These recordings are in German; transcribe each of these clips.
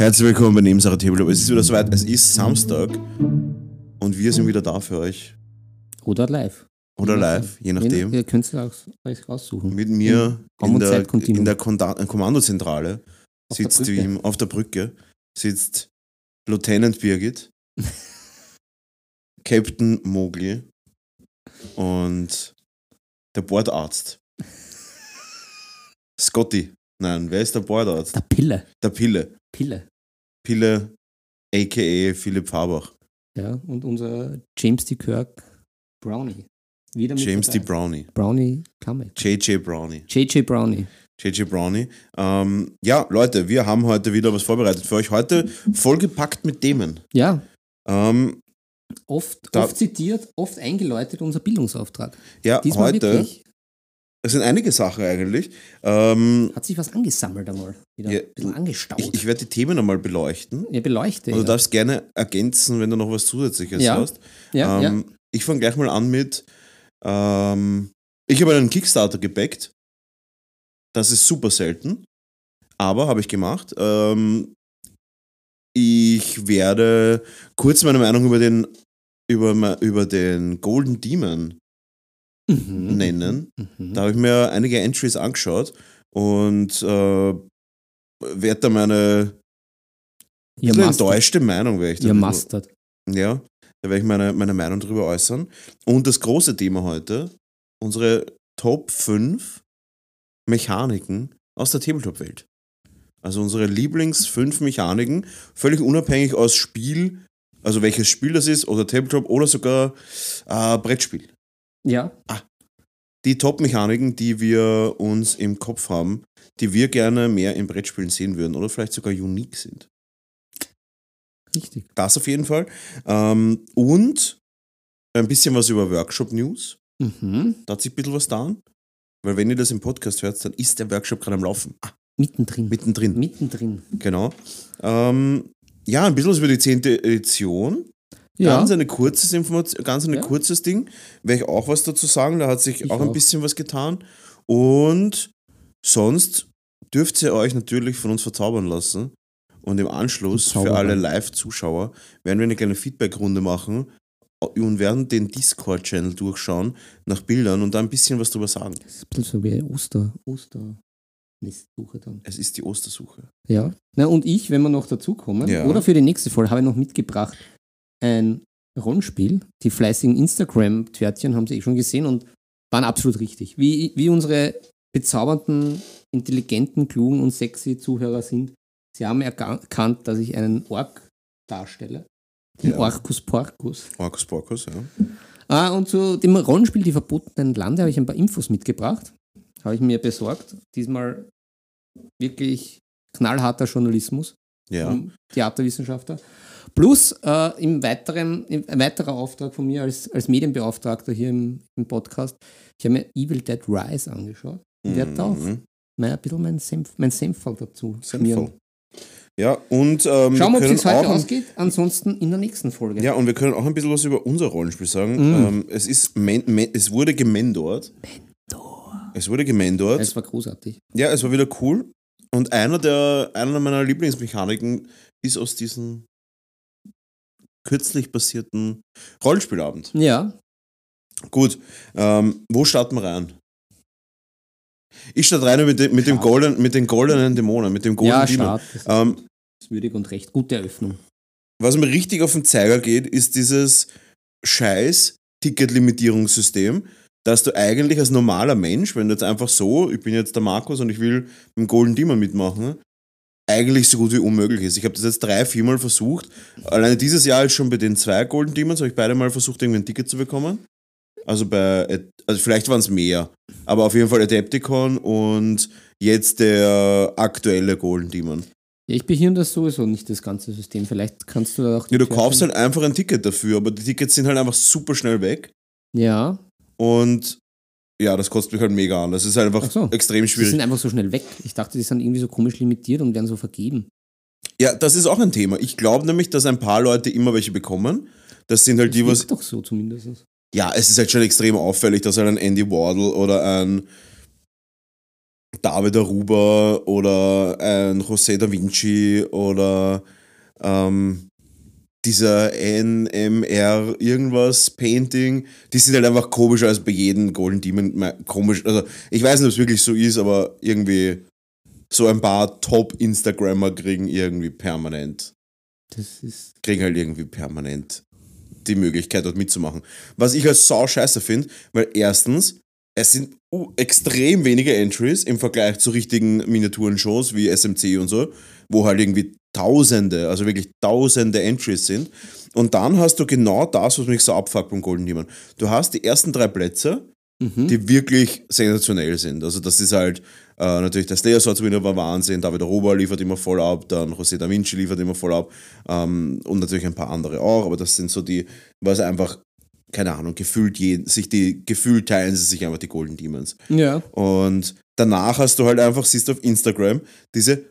Herzlich willkommen bei Nebensache Tabletop. Es ist wieder soweit, es ist Samstag und wir sind wieder da für euch. Oder live. Oder live, je nachdem. Ihr könnt es euch raussuchen. Mit mir in und der, in der Kommandozentrale Auf der sitzt wie Brücke. im, auf der Brücke sitzt Lieutenant Birgit, Captain Mogli und der Bordarzt. Scotty. Nein, wer ist der Bordarzt? Der Pille. Der Pille. Pille. Pille, a.k.a. Philipp Fabach. Ja, und unser James D. Kirk Brownie. Wieder mit James D. Brownie. Brownie Kamek. JJ Brownie. JJ Brownie. JJ Brownie. Ähm, ja, Leute, wir haben heute wieder was vorbereitet für euch. Heute vollgepackt mit Themen. Ja, Ähm, oft, oft zitiert, oft eingeläutet unser Bildungsauftrag. ja, Diesmal heute, wirklich. Es sind einige Sachen eigentlich. Ähm, Hat sich was angesammelt einmal. Wieder Ja, ein bisschen angestaut. ich ich werde die Themen einmal beleuchten. ja, beleuchte. Und du ja. darfst gerne ergänzen, wenn du noch was Zusätzliches Ja, hast. ja, ähm, Ich fange gleich mal an mit, ähm, ich habe einen Kickstarter gebackt. Das ist super selten, aber habe ich gemacht. Ähm, ich werde kurz meine Meinung über den, über, über den Golden Demon ja. Mhm. nennen. Mhm. Da habe ich mir einige Entries angeschaut und äh, werde da meine Mustard. enttäuschte Meinung, werde ich da bisschen- Mustard. Ja, da werde ich meine, meine Meinung darüber äußern. Und das große Thema heute, unsere Top 5 Mechaniken aus der Tabletop-Welt. Also unsere Lieblings 5 Mechaniken, völlig unabhängig aus Spiel, also welches Spiel das ist, oder Tabletop oder sogar äh, Brettspiel. Ja, Die Top-Mechaniken, die wir uns im Kopf haben, die wir gerne mehr in Brettspielen sehen würden oder vielleicht sogar unique sind. richtig. Das auf jeden Fall. Ähm, und ein bisschen was über Workshop-News. Mhm. Da hat sich ein bisschen was getan. Weil wenn ihr das im Podcast hört, dann ist der Workshop gerade am Laufen. Ah, Mittendrin. mittendrin. Mittendrin. Genau. Ähm, ja, ein bisschen was über die 10. Edition. Ja. Ganz eine kurzes Information, ganz ein Ja. kurzes Ding. Werde ich auch was dazu sagen. Da hat sich Ich auch ein auch. bisschen was getan. Und sonst dürft ihr euch natürlich von uns verzaubern lassen. Und im Anschluss für alle Live-Zuschauer werden wir eine kleine Feedback-Runde machen und werden den Discord-Channel durchschauen nach Bildern und da ein bisschen was drüber sagen. Das ist ein bisschen so wie Oster, Osternestsuche dann. Es ist die Ostersuche. Ja. Na, und ich, wenn wir noch dazukommen, Ja. oder für die nächste Folge, habe ich noch mitgebracht ein Rollenspiel. Die fleißigen Instagram-Törtchen haben sie eh schon gesehen und waren absolut richtig. Wie, wie unsere bezaubernden, intelligenten, klugen und sexy Zuhörer sind. Sie haben erka- erkannt, dass ich einen Ork darstelle. Den Ja. Orcus Porcus. Markus Porkus, ja. Ah, und zu dem Rollenspiel Die verbotenen Lande habe ich ein paar Infos mitgebracht. Habe ich mir besorgt. Diesmal wirklich knallharter Journalismus. Ja. vom Theaterwissenschaftler. Plus äh, im weiteren, im, ein weiterer Auftrag von mir als, als Medienbeauftragter hier im, im Podcast. Ich habe mir Evil Dead Rise angeschaut. Und werde da auch Mhm. mal ein bisschen mein Senf, mein Senfall dazu. Sinnvoll. Ja, und ähm, Schauen wir, ob können es heute auch ein, ausgeht. Ansonsten in der nächsten Folge. ja, und wir können auch ein bisschen was über unser Rollenspiel sagen. Mhm. Ähm, es ist men, men, es wurde gemendort. Es wurde gemendort. Das war großartig. Ja, es war wieder cool. Und einer der einer meiner Lieblingsmechaniken ist aus diesem kürzlich passierten Rollenspielabend. Ja, Gut, ähm, wo starten wir rein? Ich starte rein mit, dem, mit, dem. Golden, mit den goldenen Dämonen, mit dem Golden ja Demon. Start. Das Ähm, ist würdig und recht. Gute Eröffnung. was mir richtig auf den Zeiger geht, ist dieses scheiß Ticketlimitierungssystem, dass du eigentlich als normaler Mensch, wenn du jetzt einfach so, ich bin jetzt der Markus und ich will mit dem Golden Demon mitmachen, eigentlich so gut wie unmöglich ist. Ich habe das jetzt drei, viermal versucht. Alleine dieses Jahr ist schon bei den zwei Golden Demons, habe ich beide mal versucht, irgendwie ein Ticket zu bekommen. Also bei, also vielleicht waren es mehr, aber auf jeden Fall Adepticon und jetzt der aktuelle Golden Demon. Ja, ich behirn das sowieso nicht, das ganze System. Vielleicht kannst du da auch. Ja, du kaufst halt einfach ein Ticket dafür, aber die Tickets sind halt einfach super schnell weg. Ja, Und ja, das kostet mich halt mega an. Das ist halt einfach Ach so. extrem die schwierig. sind einfach so schnell weg. Ich dachte, die sind irgendwie so komisch limitiert und werden so vergeben. Ja, das ist auch ein Thema. Ich glaube nämlich, dass ein paar Leute immer welche bekommen. Das sind halt die, Das was. wirkt doch so zumindest. Ja, es ist halt schon extrem auffällig, dass halt ein Andy Wardle oder ein David Aruba oder ein José da Vinci oder ähm, dieser NMR irgendwas Painting, die sind halt einfach komischer als bei jedem Golden Demon. Komisch, also ich weiß nicht, ob es wirklich so ist, aber irgendwie so ein paar Top-Instagrammer kriegen irgendwie permanent. Das ist. Kriegen halt irgendwie permanent die Möglichkeit, dort mitzumachen. Was ich als sau scheiße finde, weil erstens, es sind extrem wenige Entries im Vergleich zu richtigen Miniaturen-Shows wie SMC und so, wo halt irgendwie Tausende, also wirklich Tausende Entries sind. Und dann hast du genau das, was mich so abfuckt beim Golden Demon. Du hast die ersten drei Plätze, mhm. die wirklich sensationell sind. Also das ist halt äh, natürlich der Slayer Swords Winner war Wahnsinn, David Rober liefert immer voll ab, dann José Da Vinci liefert immer voll ab ähm, und natürlich ein paar andere auch, aber das sind so die, was einfach keine Ahnung, gefühlt je, sich die, gefühlt teilen sie sich einfach die Golden Demons. Ja. Und danach hast du halt einfach, siehst du auf Instagram, diese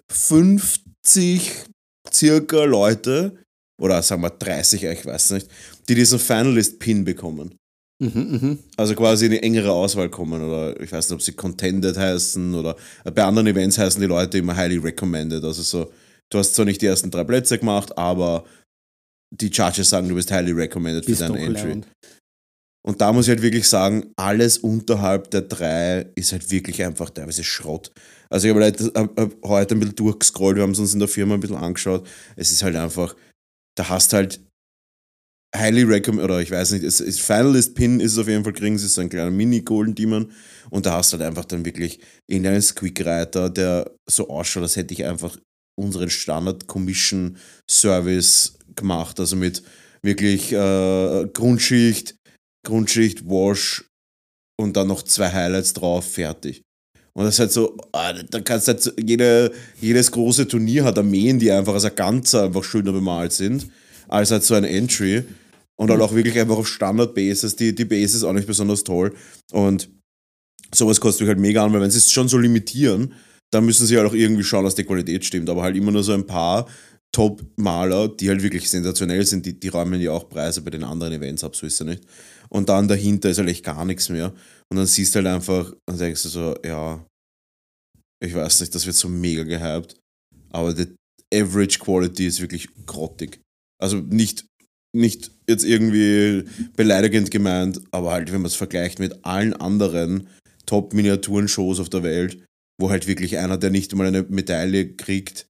50 circa Leute, oder sagen wir 30, ich weiß nicht, die diesen Finalist-Pin bekommen. Mhm, mh. Also quasi in die engere Auswahl kommen oder ich weiß nicht, ob sie Contended heißen oder bei anderen Events heißen die Leute immer highly recommended. Also so, du hast zwar nicht die ersten drei Plätze gemacht, aber die Judges sagen, du bist highly recommended für deine Entry. Learned. Und da muss ich halt wirklich sagen, alles unterhalb der drei ist halt wirklich einfach teilweise Schrott. Also ich habe hab, hab heute ein bisschen durchgescrollt, wir haben es uns in der Firma ein bisschen angeschaut. Es ist halt einfach, da hast halt highly recommend, oder ich weiß nicht, es ist Finalist Pin ist es auf jeden Fall kriegen, ist so ein kleiner Mini-Golden Demon und da hast du halt einfach dann wirklich irgendeinen Squeak-Reiter, der so ausschaut, als hätte ich einfach unseren Standard-Commission-Service gemacht, also mit wirklich äh, Grundschicht, Grundschicht, Wash und dann noch zwei Highlights drauf, fertig. Und das ist halt so, ah, da kannst halt so, jede, jedes große Turnier hat Armeen, die einfach als ein Ganzer einfach schöner bemalt sind, als halt so ein Entry. Und halt auch wirklich einfach auf Standard-Bases. Die, die Base auch nicht besonders toll. Und sowas kostet mich halt mega an, weil wenn sie es schon so limitieren, dann müssen sie halt auch irgendwie schauen, dass die Qualität stimmt. Aber halt immer nur so ein paar Top-Maler, die halt wirklich sensationell sind, die, die räumen ja auch Preise bei den anderen Events ab, so ist ja nicht. Und dann dahinter ist halt echt gar nichts mehr. Und dann siehst du halt einfach und denkst du so, ja, ich weiß nicht, das wird so mega gehypt. Aber die Average Quality ist wirklich grottig. Also nicht, nicht jetzt irgendwie beleidigend gemeint, aber halt, wenn man es vergleicht mit allen anderen Top-Miniaturen-Shows auf der Welt, wo halt wirklich einer, der nicht mal eine Medaille kriegt,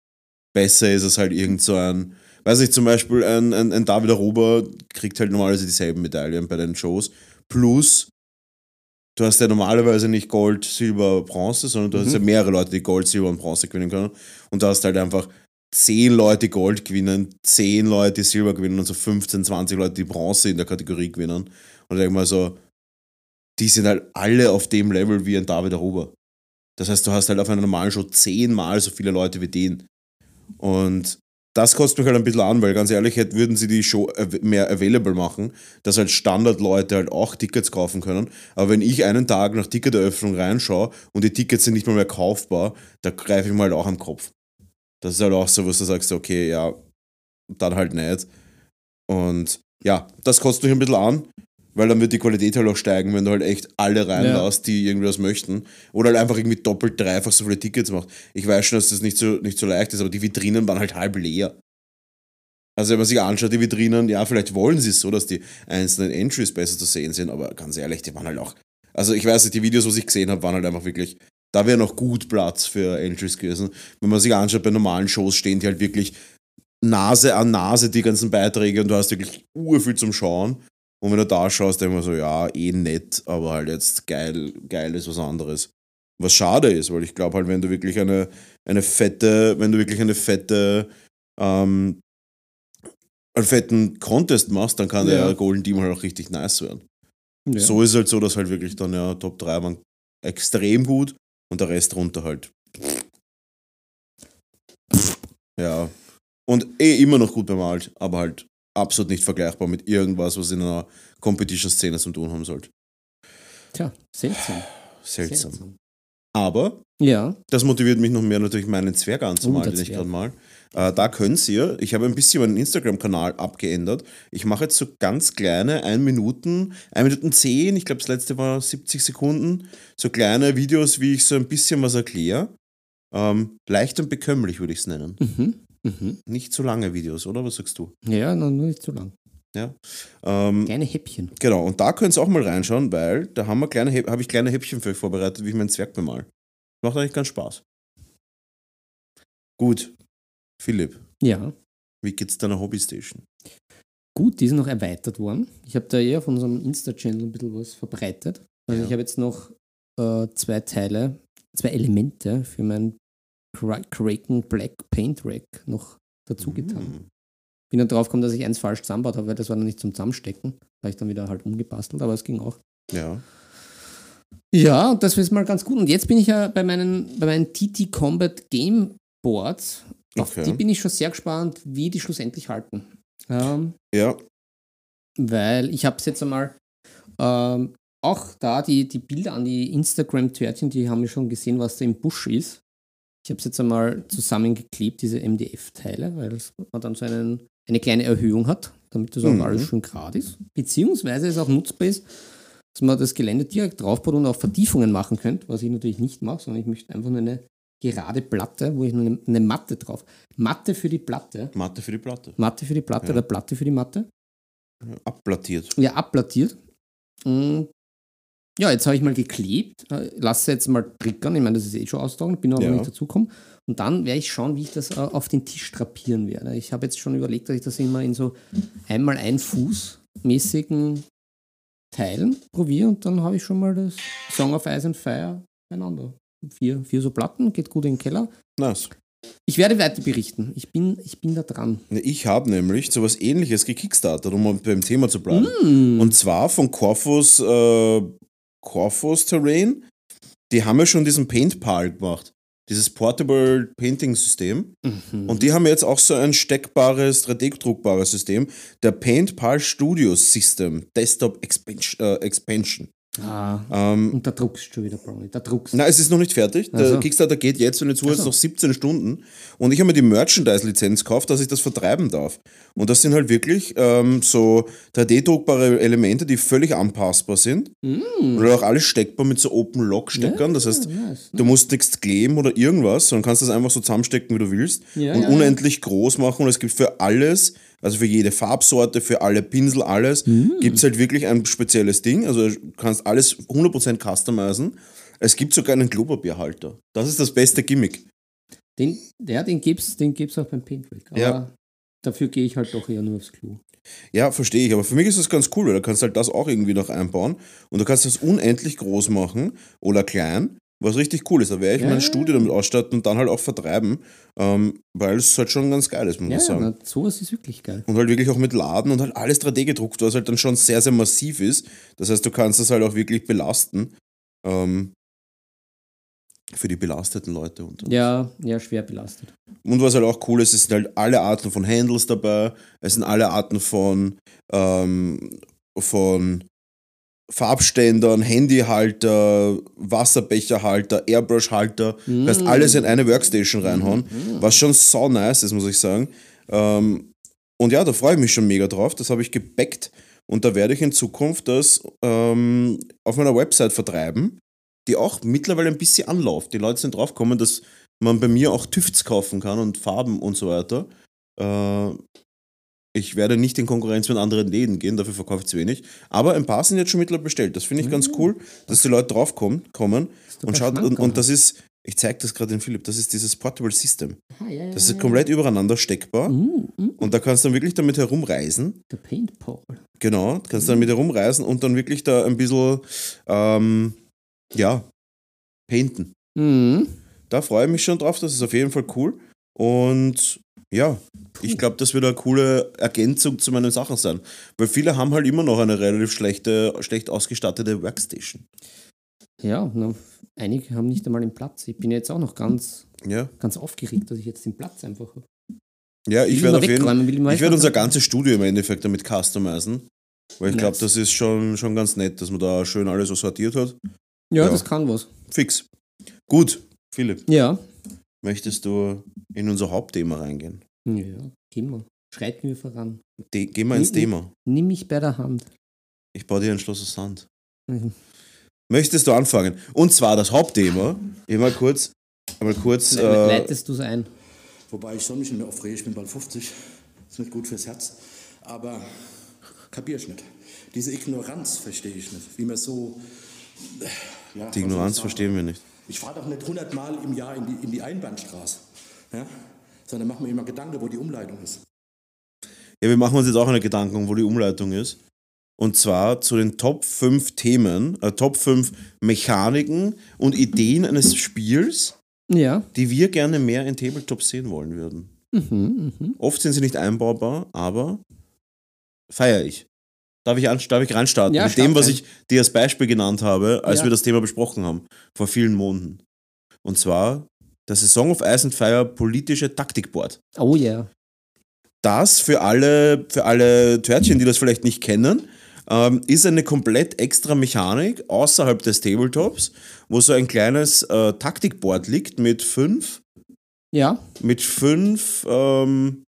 besser ist als halt irgend so ein, weiß ich zum Beispiel, ein, ein, ein David Aruba kriegt halt normalerweise dieselben Medaillen bei den Shows. Plus, du hast ja normalerweise nicht Gold, Silber, Bronze, sondern du mhm. hast ja mehrere Leute, die Gold, Silber und Bronze gewinnen können. Und du hast halt einfach zehn Leute Gold gewinnen, zehn Leute Silber gewinnen und so 15, 20 Leute die Bronze in der Kategorie gewinnen. Und ich denke mal so, die sind halt alle auf dem Level wie ein David Aruba. Das heißt, du hast halt auf einer normalen Show zehnmal so viele Leute wie den. Und das kostet mich halt ein bisschen an, weil ganz ehrlich, würden sie die Show mehr available machen, dass halt Standardleute halt auch Tickets kaufen können. Aber wenn ich einen Tag nach Ticketeröffnung reinschaue und die Tickets sind nicht mal mehr kaufbar, da greife ich mal halt auch am Kopf. Das ist halt auch so, wo du sagst, okay, ja, dann halt nicht. Und ja, das kostet mich ein bisschen an, weil dann wird die Qualität halt auch steigen, wenn du halt echt alle reinlässt, ja. die irgendwie was möchten. Oder halt einfach irgendwie doppelt, dreifach so viele Tickets macht. Ich weiß schon, dass das nicht so, nicht so leicht ist, aber die Vitrinen waren halt halb leer. Also wenn man sich anschaut, die Vitrinen, ja, vielleicht wollen sie es so, dass die einzelnen Entries besser zu sehen sind, aber ganz ehrlich, die waren halt auch. Also ich weiß nicht, die Videos, was ich gesehen habe, waren halt einfach wirklich da wäre noch gut Platz für Entries gewesen. Wenn man sich anschaut, bei normalen Shows stehen die halt wirklich Nase an Nase, die ganzen Beiträge, und du hast wirklich urviel zum Schauen. Und wenn du da schaust, denkt man so, ja, eh nett, aber halt jetzt geil, geil ist was anderes. Was schade ist, weil ich glaube halt, wenn du wirklich eine, eine fette, wenn du wirklich eine fette, ähm, einen fetten Contest machst, dann kann ja. der Golden Team halt auch richtig nice werden. Ja. So ist es halt so, dass halt wirklich dann ja Top 3 waren extrem gut und der Rest runter halt. Ja. Und eh immer noch gut bemalt, aber halt absolut nicht vergleichbar mit irgendwas, was in einer Competition-Szene zu tun haben sollte. Tja, seltsam. Seltsam. seltsam. Aber Ja. Das motiviert mich noch mehr, natürlich meinen Zwerg anzumalen, der den ich gerade mal. Äh, da könnt ihr, ich habe ein bisschen meinen Instagram-Kanal abgeändert. Ich mache jetzt so ganz kleine, 1 Minuten, 1 Minuten 10, ich glaube das letzte war 70 Sekunden, so kleine Videos, wie ich so ein bisschen was erkläre. Ähm, leicht und bekömmlich würde ich es nennen. Mhm. Mhm. Nicht zu lange Videos, oder? Was sagst du? Ja, noch nur nicht zu lang. Ja. Ähm, Kleine Häppchen. genau, und da könnt ihr auch mal reinschauen, weil da haben wir kleine, habe ich kleine Häppchen für euch vorbereitet, wie ich meinen Zwerg bemal. Macht eigentlich ganz Spaß. Gut. Philipp, Ja. wie geht's deiner Hobbystation? Gut, die ist noch erweitert worden. Ich habe da eher auf unserem Insta-Channel ein bisschen was verbreitet. Also Ja. ich habe jetzt noch äh, zwei Teile, zwei Elemente für mein Kraken Black Paint Rack noch dazu getan. Mhm. Bin dann drauf gekommen, dass ich eins falsch zusammenbaut habe, weil das war dann nicht zum Zusammenstecken. Da habe ich dann wieder halt umgebastelt, aber es ging auch. Ja. Ja, und das ist mal ganz gut. Und jetzt bin ich ja bei meinen, bei meinen TT Combat Game Boards. Auf Okay. die bin ich schon sehr gespannt, wie die schlussendlich halten. Ähm, Ja. weil ich habe es jetzt einmal ähm, auch da die, die Bilder an die Instagram-Törtchen, die haben wir schon gesehen, was da im Busch ist. Ich habe es jetzt einmal zusammengeklebt, diese MDF-Teile, weil man dann so einen, eine kleine Erhöhung hat, damit das auch Mhm. alles schön gerade ist. Beziehungsweise es auch nutzbar ist, dass man das Gelände direkt draufbaut und auch Vertiefungen machen könnte, was ich natürlich nicht mache, sondern ich möchte einfach nur eine gerade Platte, wo ich nur eine, eine Matte drauf. Matte für die Platte. Matte für die Platte. Matte für die Platte Ja. oder Platte für die Matte. Abplattiert. Ja, abplattiert. Und ja, jetzt habe ich mal geklebt, lasse jetzt mal triggern. Ich meine, das ist eh schon austragen, bin aber Ja. noch nicht dazugekommen. Und dann werde ich schauen, wie ich das äh, auf den Tisch drapieren werde. Ich habe jetzt schon überlegt, dass ich das immer in so einmal ein Fuß mäßigen Teilen probiere und dann habe ich schon mal das Song of Ice and Fire beieinander. Vier, vier so Platten, geht gut in den Keller. Nice. Ich werde weiter berichten. Ich bin, ich bin da dran. Ne, Ich habe nämlich sowas ähnliches gekickstartet, um beim Thema zu bleiben. Mm. Und zwar von Corfus, äh, Corfus Terrain. Die haben ja schon diesen Paintpal gemacht. Dieses Portable Painting System. Mhm. Und die haben jetzt auch so ein steckbares, 3D-druckbares System. Der Paintpal Studio System Desktop Expansion. Äh, Expansion. Ah, Ähm, und da druckst du schon wieder, Brownie. Da druckst Na, es ist noch nicht fertig. Der Ach so. Kickstarter geht jetzt und jetzt so. noch 17 Stunden. Und ich habe mir die Merchandise-Lizenz gekauft, dass ich das vertreiben darf. Und das sind halt wirklich ähm, so 3D-druckbare Elemente, die völlig anpassbar sind. Mm. Und auch alles steckbar mit so Open-Lock-Steckern. das heißt, nice. du musst nichts kleben oder irgendwas, sondern kannst das einfach so zusammenstecken, wie du willst. Ja, und ja, ja. unendlich groß machen. Und es gibt für alles, also für jede Farbsorte, für alle Pinsel, alles, Mm. gibt es halt wirklich ein spezielles Ding. Also du kannst alles 100% customizen. Es gibt sogar einen Klopapierhalter. Das ist das beste Gimmick. Den, ja, den gibt's, den gibt's auch beim Paintwork. Aber Ja. dafür gehe ich halt doch eher nur aufs Klo. Ja, verstehe ich. Aber für mich ist das ganz cool, weil du kannst halt das auch irgendwie noch einbauen. Und du kannst das unendlich groß machen oder klein, was richtig cool ist. Da werde ich Ja, mein ja, Studio damit ausstatten und dann halt auch vertreiben, ähm, weil es halt schon ganz geil ist, muss Ja, man sagen. na, sowas ist wirklich geil. Und halt wirklich auch mit Laden und halt alles 3D gedruckt, was halt dann schon sehr, sehr massiv ist. Das heißt, du kannst das halt auch wirklich belasten. Ähm, für die belasteten Leute unter uns. Ja, ja, schwer belastet. Und was halt auch cool ist, es sind halt alle Arten von Handles dabei. Es sind alle Arten von, ähm, von Farbständern, Handyhalter, Wasserbecherhalter, Airbrushhalter. Du kannst alles in eine Workstation reinhauen, was schon so nice ist, muss ich sagen. Ähm, und ja, da freue ich mich schon mega drauf. Das habe ich gebackt und da werde ich in Zukunft das ähm, auf meiner Website vertreiben, die auch mittlerweile ein bisschen anläuft. Die Leute sind draufgekommen, dass man bei mir auch TÜFTs kaufen kann und Farben und so weiter. Äh, ich werde nicht in Konkurrenz mit anderen Läden gehen, dafür verkaufe ich zu wenig. Aber ein paar sind jetzt schon mittlerweile bestellt. Das finde ich ganz cool, dass die Leute draufkommen kommen doch und schaut. Und, und das ist, ich zeige das gerade dem Philipp, das ist dieses Portable System. Ah, ja, ja, Das ja, ist komplett übereinander steckbar. Uh, Und da kannst du dann wirklich damit herumreisen. der Paintball. Genau, kannst du damit herumreisen und dann wirklich da ein bisschen, ähm, ja, painten. Mhm. Da freue ich mich schon drauf, das ist auf jeden Fall cool. Und ja, ich glaube, das wird eine coole Ergänzung zu meinen Sachen sein. Weil viele haben halt immer noch eine relativ schlechte, schlecht ausgestattete Workstation. Ja, na, einige haben nicht einmal den Platz. Ich bin jetzt auch noch ganz, Ja, ganz aufgeregt, dass ich jetzt den Platz einfach habe. ja ich Will werde auf jeden immer ich werde unser ganzes Studio im Endeffekt damit customizen. Weil ich glaube, Nice. das ist schon, schon ganz nett, dass man da schön alles so sortiert hat. Ja, Ja. das kann was. Fix. Gut, Philipp, Ja. möchtest du in unser Hauptthema reingehen? Ja, gehen wir. Schreiten wir voran. De gehen wir ins. Thema. Nimm mich bei der Hand. Ich baue dir ein Schloss aus Sand. Mhm. Möchtest du anfangen? Und zwar das Hauptthema. Immer kurz, einmal kurz. Le- Äh, Leitest du es ein? Wobei ich soll mich nicht mehr aufregen, ich bin bald 50. Ist nicht gut fürs Herz. Aber kapier ich nicht. Diese Ignoranz verstehe ich nicht. Wie man so. Ja, die Ignoranz verstehen wir nicht. Ich fahre doch nicht 100 Mal im Jahr in die, in die Einbahnstraße. Ja? Sondern mach mir immer Gedanken, wo die Umleitung ist. Ja, wir machen uns jetzt auch eine Gedanken, wo die Umleitung ist. Und zwar zu den Top 5 Themen, äh, Top 5 Mechaniken und Ideen eines Spiels, Ja. die wir gerne mehr in Tabletops sehen wollen würden. Mhm, mhm. Oft sind sie nicht einbaubar, aber feiere ich. Darf ich, an, darf ich reinstarten? Ja, Mit dem, start was ich dir als Beispiel genannt habe, als Ja. wir das Thema besprochen haben, vor vielen Monaten. Und zwar das Song of Ice and Fire politische Taktikboard. Oh ja. Das für alle, für alle Törtchen, die das vielleicht nicht kennen, ähm, ist eine komplett extra Mechanik außerhalb des Tabletops, wo so ein kleines äh, Taktikboard liegt mit fünf Ja. mit fünf, ähm,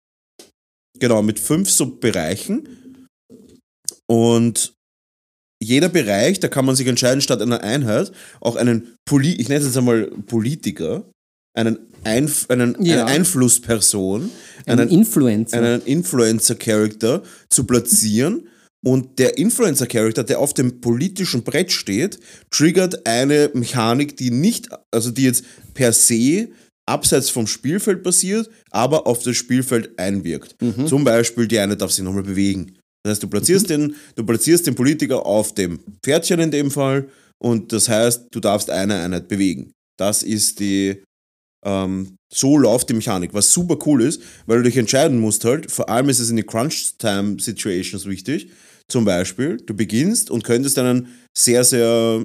genau, mit fünf Subbereichen. Und jeder Bereich, da kann man sich entscheiden, statt einer Einheit auch einen, Poli ich nenne es jetzt einmal Politiker, einen, Einf einen, Ja. eine Einflussperson, Ein einen, Influencer. einen Influencer-Character zu platzieren. Und der Influencer-Character, der auf dem politischen Brett steht, triggert eine Mechanik, die nicht, also die jetzt per se abseits vom Spielfeld passiert, aber auf das Spielfeld einwirkt. Zum Beispiel, die eine darf sich nochmal bewegen. Das heißt, du platzierst, den, du platzierst den Politiker auf dem Pferdchen in dem Fall und das heißt, du darfst eine Einheit bewegen. Das ist die, ähm, so läuft die Mechanik, was super cool ist, weil du dich entscheiden musst halt, vor allem ist es in den Crunch-Time-Situations wichtig, zum Beispiel, du beginnst und könntest einen sehr, sehr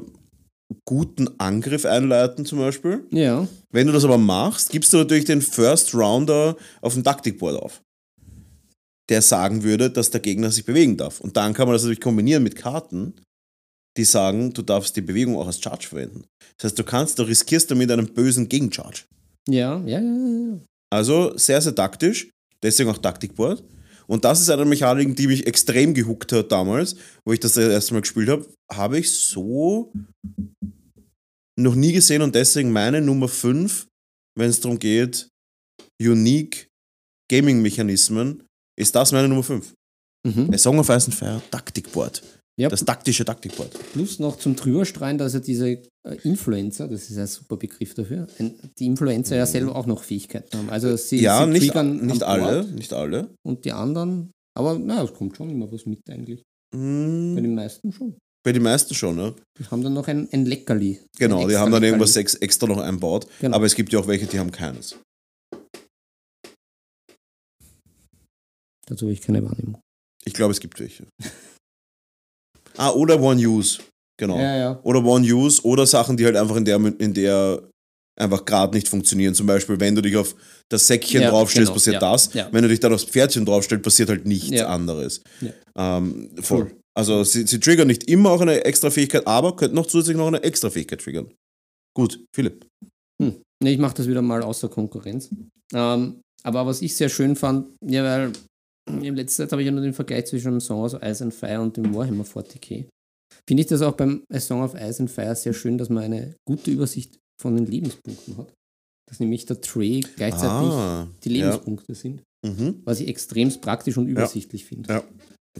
guten Angriff einleiten zum Beispiel. ja. Wenn du das aber machst, gibst du natürlich den First Rounder auf dem Taktikboard auf, der sagen würde, dass der Gegner sich bewegen darf. Und dann kann man das natürlich kombinieren mit Karten, die sagen, du darfst die Bewegung auch als Charge verwenden. Das heißt, du kannst, du riskierst damit einen bösen Gegencharge. Ja, ja, ja, ja. Also sehr, sehr taktisch, deswegen auch Taktikboard. Und das ist eine Mechanik, die mich extrem gehuckt hat damals, wo ich das das erste Mal gespielt habe. Habe ich so noch nie gesehen und deswegen meine Nummer 5, wenn es darum geht, Unique Gaming-Mechanismen, ist das meine Nummer 5. Mhm. A Song of Ice and Fire Taktikboard. Ja, Das taktische Taktikboard. plus noch zum Drüberstreuen, dass ja diese äh, Influencer, das ist ein super Begriff dafür, die Influencer ja selber auch noch Fähigkeiten haben. Also sie, ja, sie nicht, nicht alle, nicht alle. Und die anderen, aber naja, es kommt schon immer was mit eigentlich. Bei Hm, den meisten schon. bei den meisten schon, ne? Die haben dann noch ein, ein Leckerli. Genau, ein die haben dann Leckerli. irgendwas ex extra noch einbaut. Genau. Aber es gibt ja auch welche, die haben keines. Dazu habe ich keine Wahrnehmung. Ich glaube, es gibt welche. ah, oder One Use. Genau. Ja, ja. Oder One Use oder Sachen, die halt einfach in der, in der einfach gerade nicht funktionieren. Zum Beispiel, wenn du dich auf das Säckchen Ja, draufstellst, genau, passiert das. Wenn du dich dann aufs Pferdchen draufstellst, passiert halt nichts anderes. Ähm, voll. Also sie, sie triggern nicht immer auch eine extra Fähigkeit, aber könnten noch zusätzlich noch eine extra Fähigkeit triggern. Gut, Philipp. Hm. Nee, ich mache das wieder mal außer Konkurrenz. Ähm, aber was ich sehr schön fand, ja, weil in letzter Zeit habe ich ja nur den Vergleich zwischen dem Song of Ice and Fire und dem Warhammer 40k. Finde ich das auch beim A Song of Ice and Fire sehr schön, dass man eine gute Übersicht von den Lebenspunkten hat. Dass nämlich der Tray gleichzeitig Ah, die Lebenspunkte sind, ja. Mhm. was ich extremst praktisch und übersichtlich finde. ja,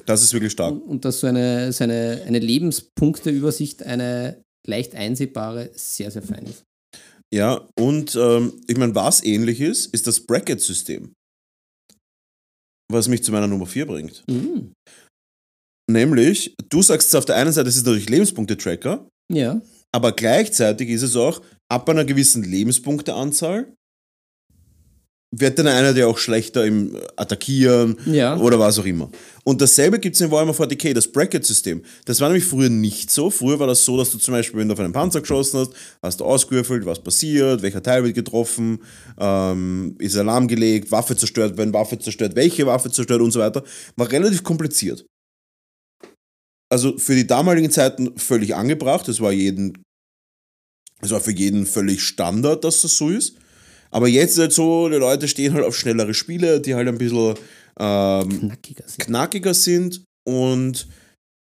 das ist wirklich stark. Und, und dass so eine, so eine, eine Lebenspunkteübersicht eine leicht einsehbare sehr, sehr fein ist. Ja, und ähm, ich meine, was ähnlich ist, ist das Bracket-System. Was mich zu meiner Nummer 4 bringt. Mhm. Nämlich, du sagst auf der einen Seite, es ist natürlich Lebenspunkte-Tracker, Ja, aber gleichzeitig ist es auch, ab einer gewissen Lebenspunkteanzahl wird dann einer der auch schlechter im Attackieren ja. oder was auch immer. Und dasselbe gibt es in Warhammer 40k, das Bracket-System. Das war nämlich früher nicht so. Früher war das so, dass du zum Beispiel, wenn du auf einen Panzer geschossen hast, hast du ausgewürfelt, was passiert, welcher Teil wird getroffen, ähm, ist Alarm gelegt, Waffe zerstört, wenn Waffe zerstört, welche Waffe zerstört und so weiter. War relativ kompliziert. Also für die damaligen Zeiten völlig angebracht. Es war jeden Es war für jeden völlig Standard, dass das so ist. Aber jetzt ist halt so, die Leute stehen halt auf schnellere Spiele, die halt ein bisschen ähm, Knackiger sind. knackiger sind. Und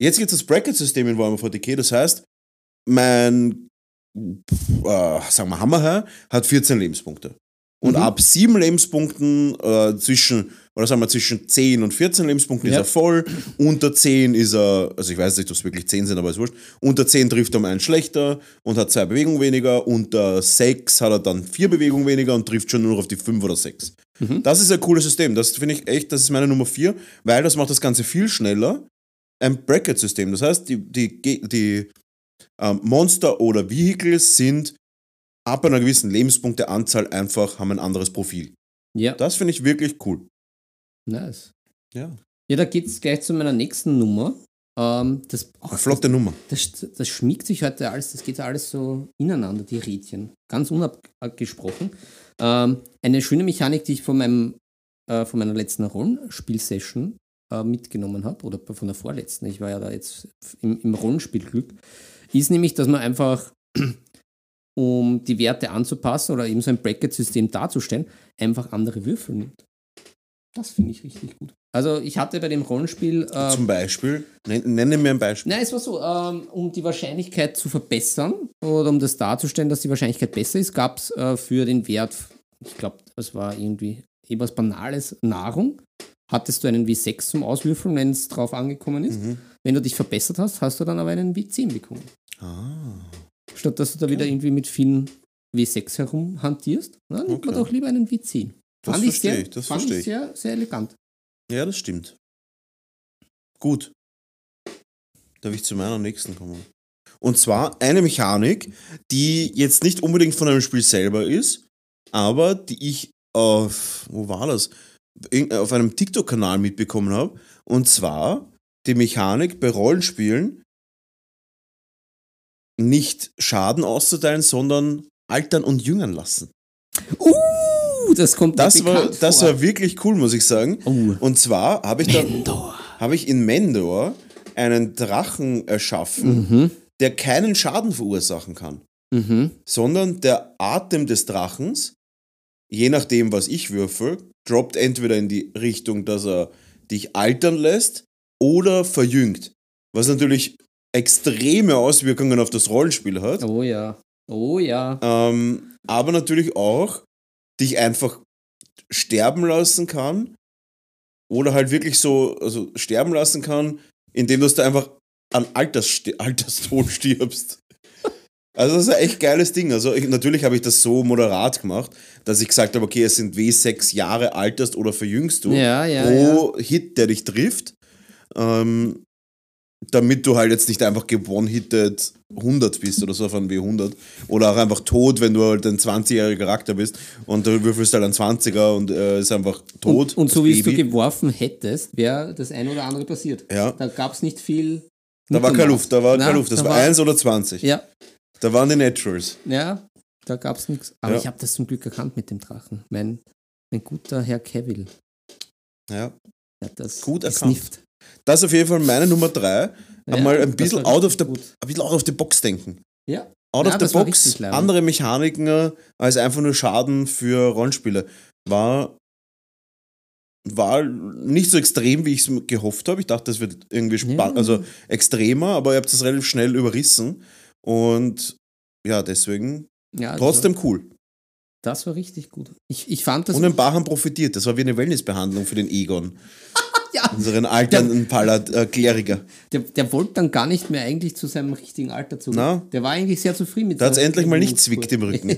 jetzt gibt es das Bracket-System in Warhammer 40k. Das heißt, mein äh, sagen wir Hammerherr hat 14 Lebenspunkte. Und Mhm. ab 7 Lebenspunkten äh, zwischen, oder sagen wir zwischen 10 und 14 Lebenspunkten Ja. ist er voll. Unter 10 ist er, also ich weiß nicht, ob es wirklich 10 sind, aber ist wurscht. Unter 10 trifft er um einen schlechter und hat zwei Bewegungen weniger. Unter 6 hat er dann vier Bewegungen weniger und trifft schon nur noch auf die 5 oder 6. Mhm. Das ist ein cooles System. Das finde ich echt, das ist meine Nummer 4, weil das macht das Ganze viel schneller. Ein Bracket-System. Das heißt, die, die, die ähm, Monster oder Vehicles sind ab einer gewissen Lebenspunkteanzahl einfach, haben ein anderes Profil. Ja, Das finde ich wirklich cool. Nice. Ja. Ja, da geht es gleich zu meiner nächsten Nummer. Ähm, das, ach, flotte Nummer. das, das schmiegt sich heute alles, das geht alles so ineinander, die Rädchen. Ganz unabgesprochen. Ähm, eine schöne Mechanik, die ich von, meinem, äh, von meiner letzten Rollenspiel-Session äh, mitgenommen habe, oder von der vorletzten, ich war ja da jetzt im, im Rollenspielglück, ist nämlich, dass man einfach, um die Werte anzupassen oder eben so ein Bracket-System darzustellen, einfach andere Würfel nimmt. Das finde ich richtig gut. Also ich hatte bei dem Rollenspiel äh, Zum Beispiel, nenn- nenne mir ein Beispiel. Nein, es war so, ähm, um die Wahrscheinlichkeit zu verbessern oder um das darzustellen, dass die Wahrscheinlichkeit besser ist, gab es äh, für den Wert, ich glaube, das war irgendwie etwas Banales, Nahrung, hattest du einen W6 zum Auswürfeln, wenn es drauf angekommen ist. Mhm. Wenn du dich verbessert hast, hast du dann aber einen W10 bekommen. Ah. Statt dass du da wieder irgendwie mit vielen W6 herumhantierst, na, nimmt man Okay. doch lieber einen W10. Das Fand ich verstehe sehr, ich, das fand verstehe ich sehr, sehr elegant. Ja, das stimmt. Gut. Darf ich zu meiner nächsten kommen? Und zwar eine Mechanik, die jetzt nicht unbedingt von einem Spiel selber ist, aber die ich auf, wo war das? Auf einem TikTok-Kanal mitbekommen habe. Und zwar die Mechanik bei Rollenspielen nicht Schaden auszuteilen, sondern altern und jüngern lassen. Uh, das kommt Das war, das vor. war wirklich cool, muss ich sagen. Oh. Und zwar habe ich da habe ich in Mendor einen Drachen erschaffen, Mhm. der keinen Schaden verursachen kann, Mhm. sondern der Atem des Drachens, je nachdem, was ich würfel, droppt entweder in die Richtung, dass er dich altern lässt oder verjüngt. Was natürlich extreme Auswirkungen auf das Rollenspiel hat, Oh ja. Oh ja. ähm, aber natürlich auch dich einfach sterben lassen kann oder halt wirklich so also sterben lassen kann, indem du da einfach an Alters, Alterstod stirbst. Also das ist ein echt geiles Ding. Also ich, natürlich habe ich das so moderat gemacht, dass ich gesagt habe, okay, es sind W6 Jahre alterst oder verjüngst du Ja, ja, pro Hit, der dich trifft. Ähm, damit du halt jetzt nicht einfach gewone-hitted 100 bist oder so auf einem W100. Oder auch einfach tot, wenn du halt ein 20-jähriger Charakter bist und du würfelst halt einen 20er und äh, ist einfach tot. Und, und so wie es du geworfen hättest, wäre das ein oder andere passiert. Ja. Da gab es nicht viel. Da war keine. Luft, da war keine Luft. Das da war 1 oder 20. Ja, Da waren die Naturals. ja, da gab es nichts. Aber Ja. ich habe das zum Glück erkannt mit dem Drachen. Mein, mein guter Herr Cavill Ja. hat das Gut erkannt. gesnifft. Das ist auf jeden Fall meine Nummer 3. Ja, Einmal ein bisschen, out of the, gut. ein bisschen out of the box denken. Ja, Out Ja, of the box, richtig andere Mechaniken äh, als einfach nur Schaden für Rollenspiele. War, war nicht so extrem, wie ich es gehofft habe. Ich dachte, das wird irgendwie Ja. also extremer, aber ihr habt es relativ schnell überrissen. Und ja, deswegen ja also trotzdem cool. Das war richtig gut. Ich, ich fand das. Und ein paar haben profitiert. Das war wie eine Wellnessbehandlung für den Egon, ja, unseren alternden Palat, äh, der, der wollte dann gar nicht mehr eigentlich zu seinem richtigen Alter zurück. Na? Der war eigentlich sehr zufrieden mit Da hat's seiner- endlich mal nicht zwickt im Rücken.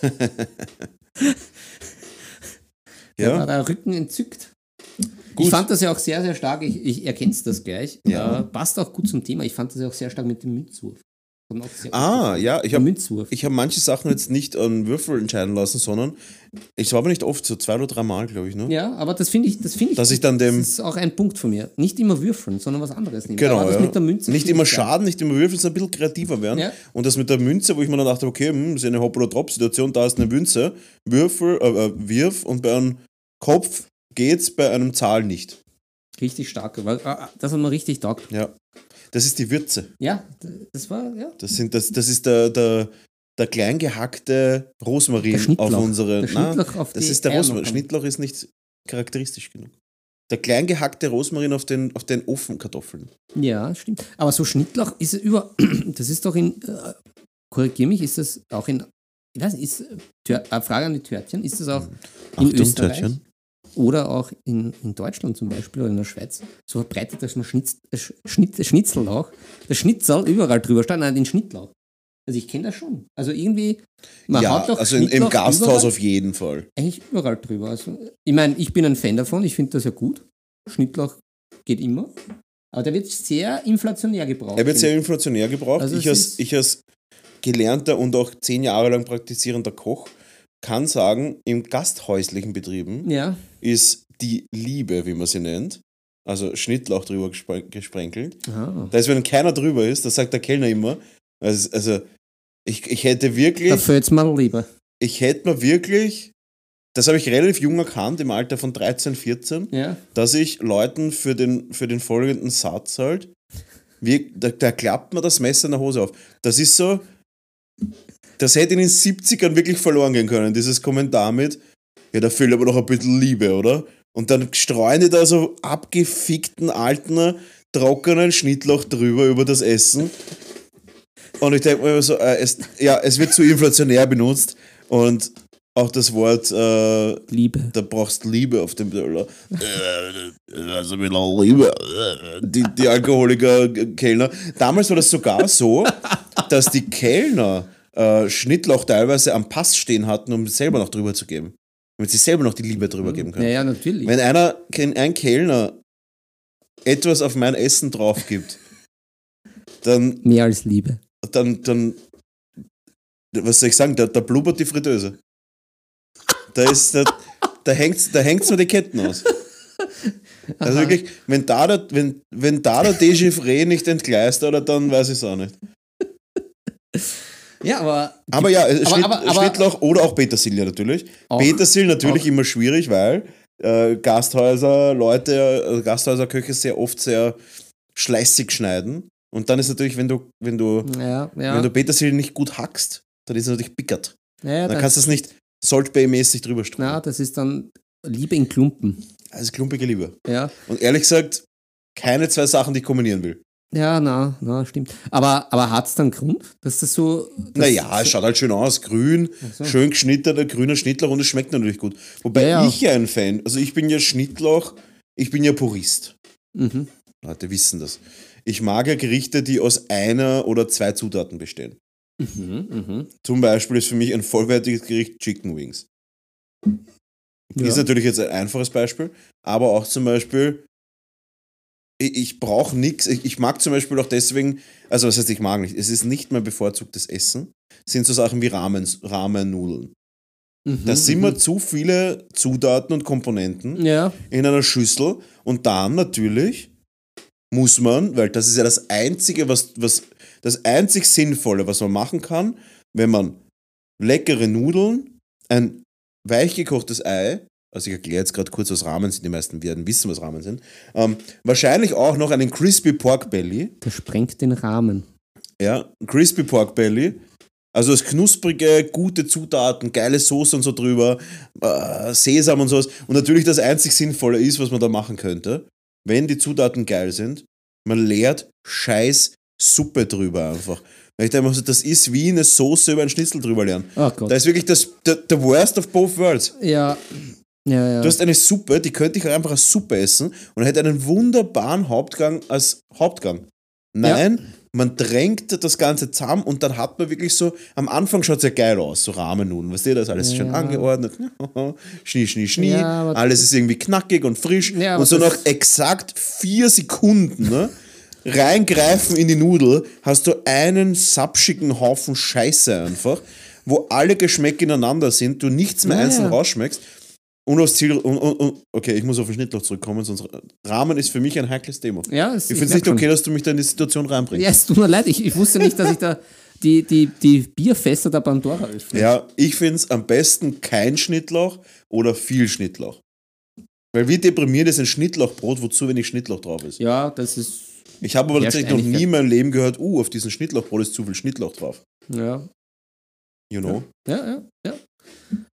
Da war Ja, der Rücken entzückt. Gut. Ich fand das ja auch sehr, sehr stark. Ich, ich erkenn's das gleich. Ja. Äh, passt auch gut zum Thema. Ich fand das ja auch sehr stark mit dem Münzwurf. Ah, ja, ich habe hab manche Sachen jetzt nicht an Würfel entscheiden lassen, sondern ich war aber nicht oft, so zwei oder drei Mal, glaube ich. Ne? ja, aber das finde ich, das finde ich. Dass ich dann dem- Das ist auch ein Punkt von mir. Nicht immer würfeln, sondern was anderes nehmen. Genau, ja. mit der Münze nicht immer. Schaden, nicht immer Würfel, sondern ein bisschen kreativer werden. Ja. Und das mit der Münze, wo ich mir dann dachte, okay, hm, ist eine Hop- oder Drop-Situation, da ist eine Münze, Würfel, äh, äh, Wirf und bei einem Kopf geht's, bei einem Zahl nicht. Richtig stark. Weil, äh, das hat mir richtig taugt. Ja. Das ist die Würze. Ja, das war, ja. Das, sind, das, das ist der, der, der klein gehackte Rosmarin auf unsere. Der Nein, auf das ist der Rosmarin. Schnittlauch ist nicht charakteristisch genug. Der klein gehackte Rosmarin auf den, auf den Ofenkartoffeln. Ja, stimmt. Aber so Schnittlauch ist es über. Das ist doch in. Äh, Korrigier mich, ist das auch in. Ich weiß nicht, ist. äh, Tör, äh, Frage an die Törtchen, ist das auch in Achtung, Österreich Törtchen. Oder auch in, in Deutschland zum Beispiel oder in der Schweiz so verbreitet, dass man Schnitz, Sch- Schnitt, Schnitzellauch, der Schnitzel überall drüber steht, nein, den Schnittlauch. Also ich kenne das schon. Also irgendwie, man ja, hat doch also in, im Gasthaus überall, auf jeden Fall. eigentlich überall drüber. Also, ich meine, ich bin ein Fan davon, ich finde das ja gut. Schnittlauch geht immer. Aber der wird sehr inflationär gebraucht. Er wird sehr inflationär gebraucht. Also ich, als, ich als gelernter und auch zehn Jahre lang praktizierender Koch kann sagen, im gasthäuslichen Betrieben. Ja, ist die Liebe, wie man sie nennt, also Schnittlauch drüber gespre- gesprenkelt. ah. Da ist, wenn keiner drüber ist, das sagt der Kellner immer. Also, also ich, ich hätte wirklich, da fällt's mal lieber. ich hätte mir wirklich, das habe ich relativ jung erkannt, im Alter von 13, 14, Ja. dass ich Leuten für den, für den folgenden Satz halt, wie, da, da klappt mir das Messer in der Hose auf. Das ist so, das hätte in den 70ern wirklich verloren gehen können, dieses Kommentar mit, ja, da fehlt aber noch ein bisschen Liebe, oder? Und dann streuen die da so abgefickten, alten, trockenen Schnittlauch drüber über das Essen. Und ich denke mir immer so, äh, es, ja, es wird zu inflationär benutzt und auch das Wort äh, Liebe. da brauchst Liebe auf dem Teller. Also mit Liebe. Die, die Alkoholiker-Kellner. Damals war das sogar so, dass die Kellner äh, Schnittlauch teilweise am Pass stehen hatten, um selber noch drüber zu geben. Damit sie selber noch die Liebe drüber geben Ja, können. ja, natürlich. Wenn einer, ein Kellner etwas auf mein Essen drauf gibt, dann, Mehr als Liebe. dann, dann, was soll ich sagen, da, da blubbert die Fritteuse. Da ist, da, da hängt's, da hängt's nur die Ketten aus. Also Aha. wirklich, wenn da der, wenn, wenn da der Dechiffré nicht entgleist, oder dann weiß ich es auch nicht. Ja, aber. Aber ja, aber, Schnitt, aber, aber, Schnittlauch oder auch Petersilie natürlich. Auch- Petersil natürlich auch. immer schwierig, weil äh, Gasthäuser, Leute, äh, Gasthäuserköche sehr oft sehr schleißig schneiden. Und dann ist natürlich, wenn du, wenn du, Ja, ja. wenn du Petersilie nicht gut hackst, dann ist es natürlich bickert. ja, Dann kannst du es nicht Salt Bay-mäßig drüber streuen. na, das ist dann Liebe in Klumpen. Also klumpige Liebe. Ja. Und ehrlich gesagt, keine zwei Sachen, die ich kombinieren will. Ja, na, na, stimmt. Aber, aber hat es dann Grund, dass das so. dass- Naja, es schaut halt schön aus. Grün, so. schön geschnittener, grüner Schnittlauch und es schmeckt natürlich gut. Wobei Ja, ja. ich ja ein Fan, also ich bin ja Schnittlauch, ich bin ja Purist. Mhm. Leute wissen das. Ich mag ja Gerichte, die aus einer oder zwei Zutaten bestehen. Mhm, mhm. Zum Beispiel ist für mich ein vollwertiges Gericht Chicken Wings. Ja. Ist natürlich jetzt ein einfaches Beispiel, aber auch zum Beispiel, ich, ich brauche nichts. Ich, ich mag zum Beispiel auch deswegen, also was heißt, ich mag nicht, es ist nicht mein bevorzugtes Essen, sind so Sachen wie Ramen, Ramen-Nudeln. Mhm, Da sind mhm. mir zu viele Zutaten und Komponenten Ja, in einer Schüssel und dann natürlich muss man, weil das ist ja das einzige, was, was das einzig Sinnvolle, was man machen kann, wenn man leckere Nudeln, ein weichgekochtes Ei, also ich erkläre jetzt gerade kurz, was Ramen sind, die meisten werden wissen, was Ramen sind, ähm, wahrscheinlich auch noch einen Crispy Pork Belly, das sprengt den Rahmen. ja, Crispy Pork Belly, also das knusprige, gute Zutaten, geile Soße und so drüber, äh, Sesam und sowas. Und natürlich das einzig Sinnvolle ist, was man da machen könnte, wenn die Zutaten geil sind, man leert scheiß Suppe drüber einfach. Weil ich denke mir so, das ist wie eine Soße über einen Schnitzel drüber leeren. Oh Gott. Da ist wirklich das, the, the worst of both worlds. ja, ja, ja. Du hast eine Suppe, die könnte ich auch einfach als Suppe essen und hätte einen wunderbaren Hauptgang als Hauptgang. Nein, man drängt das Ganze zusammen und dann hat man wirklich so, am Anfang schaut es ja geil aus, so Rahmennudeln, weißt du, da ist alles schön Ja. angeordnet, schnie, schnie, schnie, Ja, alles ist irgendwie knackig und frisch Ja, und so das- nach exakt vier Sekunden, ne? Reingreifen in die Nudel, hast du einen sapschigen Haufen Scheiße einfach, wo alle Geschmäcke ineinander sind, du nichts mehr Ja, einzeln ja. rausschmeckst und aufs Ziel. Und, und, und, okay, ich muss auf den Schnittloch zurückkommen, sonst. Rahmen ist für mich ein heikles Thema. ja, es- Ich finde es nicht schon. okay, dass du mich da in die Situation reinbringst. Ja, es tut mir leid, ich, ich wusste nicht, dass ich da die, die, die Bierfässer der Pandora öffne. Ja, ich finde es am besten kein Schnittlauch oder viel Schnittlauch. Weil wie deprimiert ist ein Schnittlauchbrot, wo zu wenig Schnittlauch drauf ist. Ja, das ist. Ich habe aber tatsächlich noch nie in meinem Leben gehört, uh, auf diesem Schnittlauchbrot ist zu viel Schnittlauch drauf. Ja. You know? Ja, ja, ja.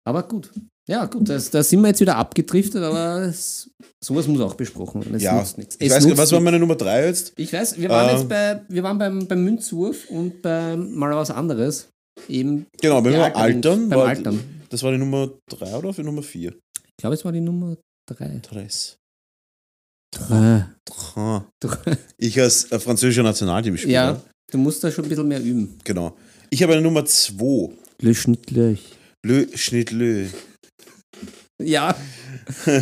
Aber gut. Ja, gut, das, da sind wir jetzt wieder abgedriftet, aber es, sowas muss auch besprochen werden. Es Ja. nutzt nichts. Ich Es weiß, nutzt was war meine Nummer 3 jetzt? Ich weiß, wir waren Äh, jetzt bei, wir waren beim, beim Münzwurf und beim mal was anderes. Eben, Genau, beim Altern, Alterung, beim war, Altern. Das war die Nummer 3 oder für Nummer 4? ich glaube, es war die Nummer drei. Tres. Drei. Tra. Drei. Ich als äh, französischer Nationalteamspieler. Ja, du musst da schon ein bisschen mehr üben. Genau. Ich habe eine Nummer 2. Le Schnittlöch. Le Schnitt Le. Ja.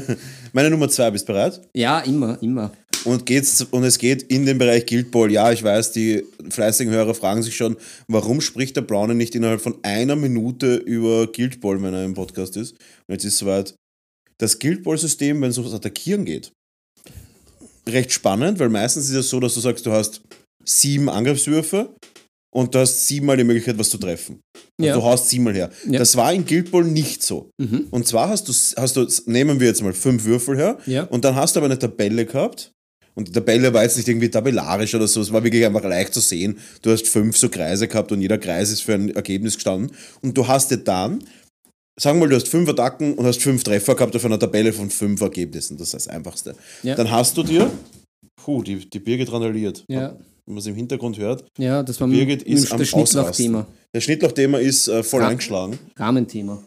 Meine Nummer 2, bist du bereit? Ja, immer, immer. Und, geht's, und es geht in den Bereich Guild Ball. Ja, ich weiß, die fleißigen Hörer fragen sich schon, warum spricht der Braune nicht innerhalb von einer Minute über Guild Ball, wenn er im Podcast ist. Und jetzt ist es soweit. Das Guild Ball-System, wenn es ums Attackieren geht, recht spannend, weil meistens ist es so, dass du sagst, du hast sieben Angriffswürfe und du hast siebenmal die Möglichkeit, was zu treffen. Also Ja. Du haust siebenmal her. Ja. Das war in Guild Ball nicht so. Mhm. Und zwar hast du, hast du, nehmen wir jetzt mal fünf Würfel her, Ja. und dann hast du aber eine Tabelle gehabt. Und die Tabelle war jetzt nicht irgendwie tabellarisch oder so, es war wirklich einfach leicht zu sehen. Du hast fünf so Kreise gehabt und jeder Kreis ist für ein Ergebnis gestanden. Und du hast dir dann, sagen wir mal, du hast fünf Attacken und hast fünf Treffer gehabt auf einer Tabelle von fünf Ergebnissen. Das ist das Einfachste. Dann hast du dir, puh, die, die Birgit randaliert. Ja, Wenn man es im Hintergrund hört. ja das war Birgit ist am das Schnittlauch-Thema. Der Schnittlauch-Thema ist äh, voll Ja. eingeschlagen. Rahmenthema.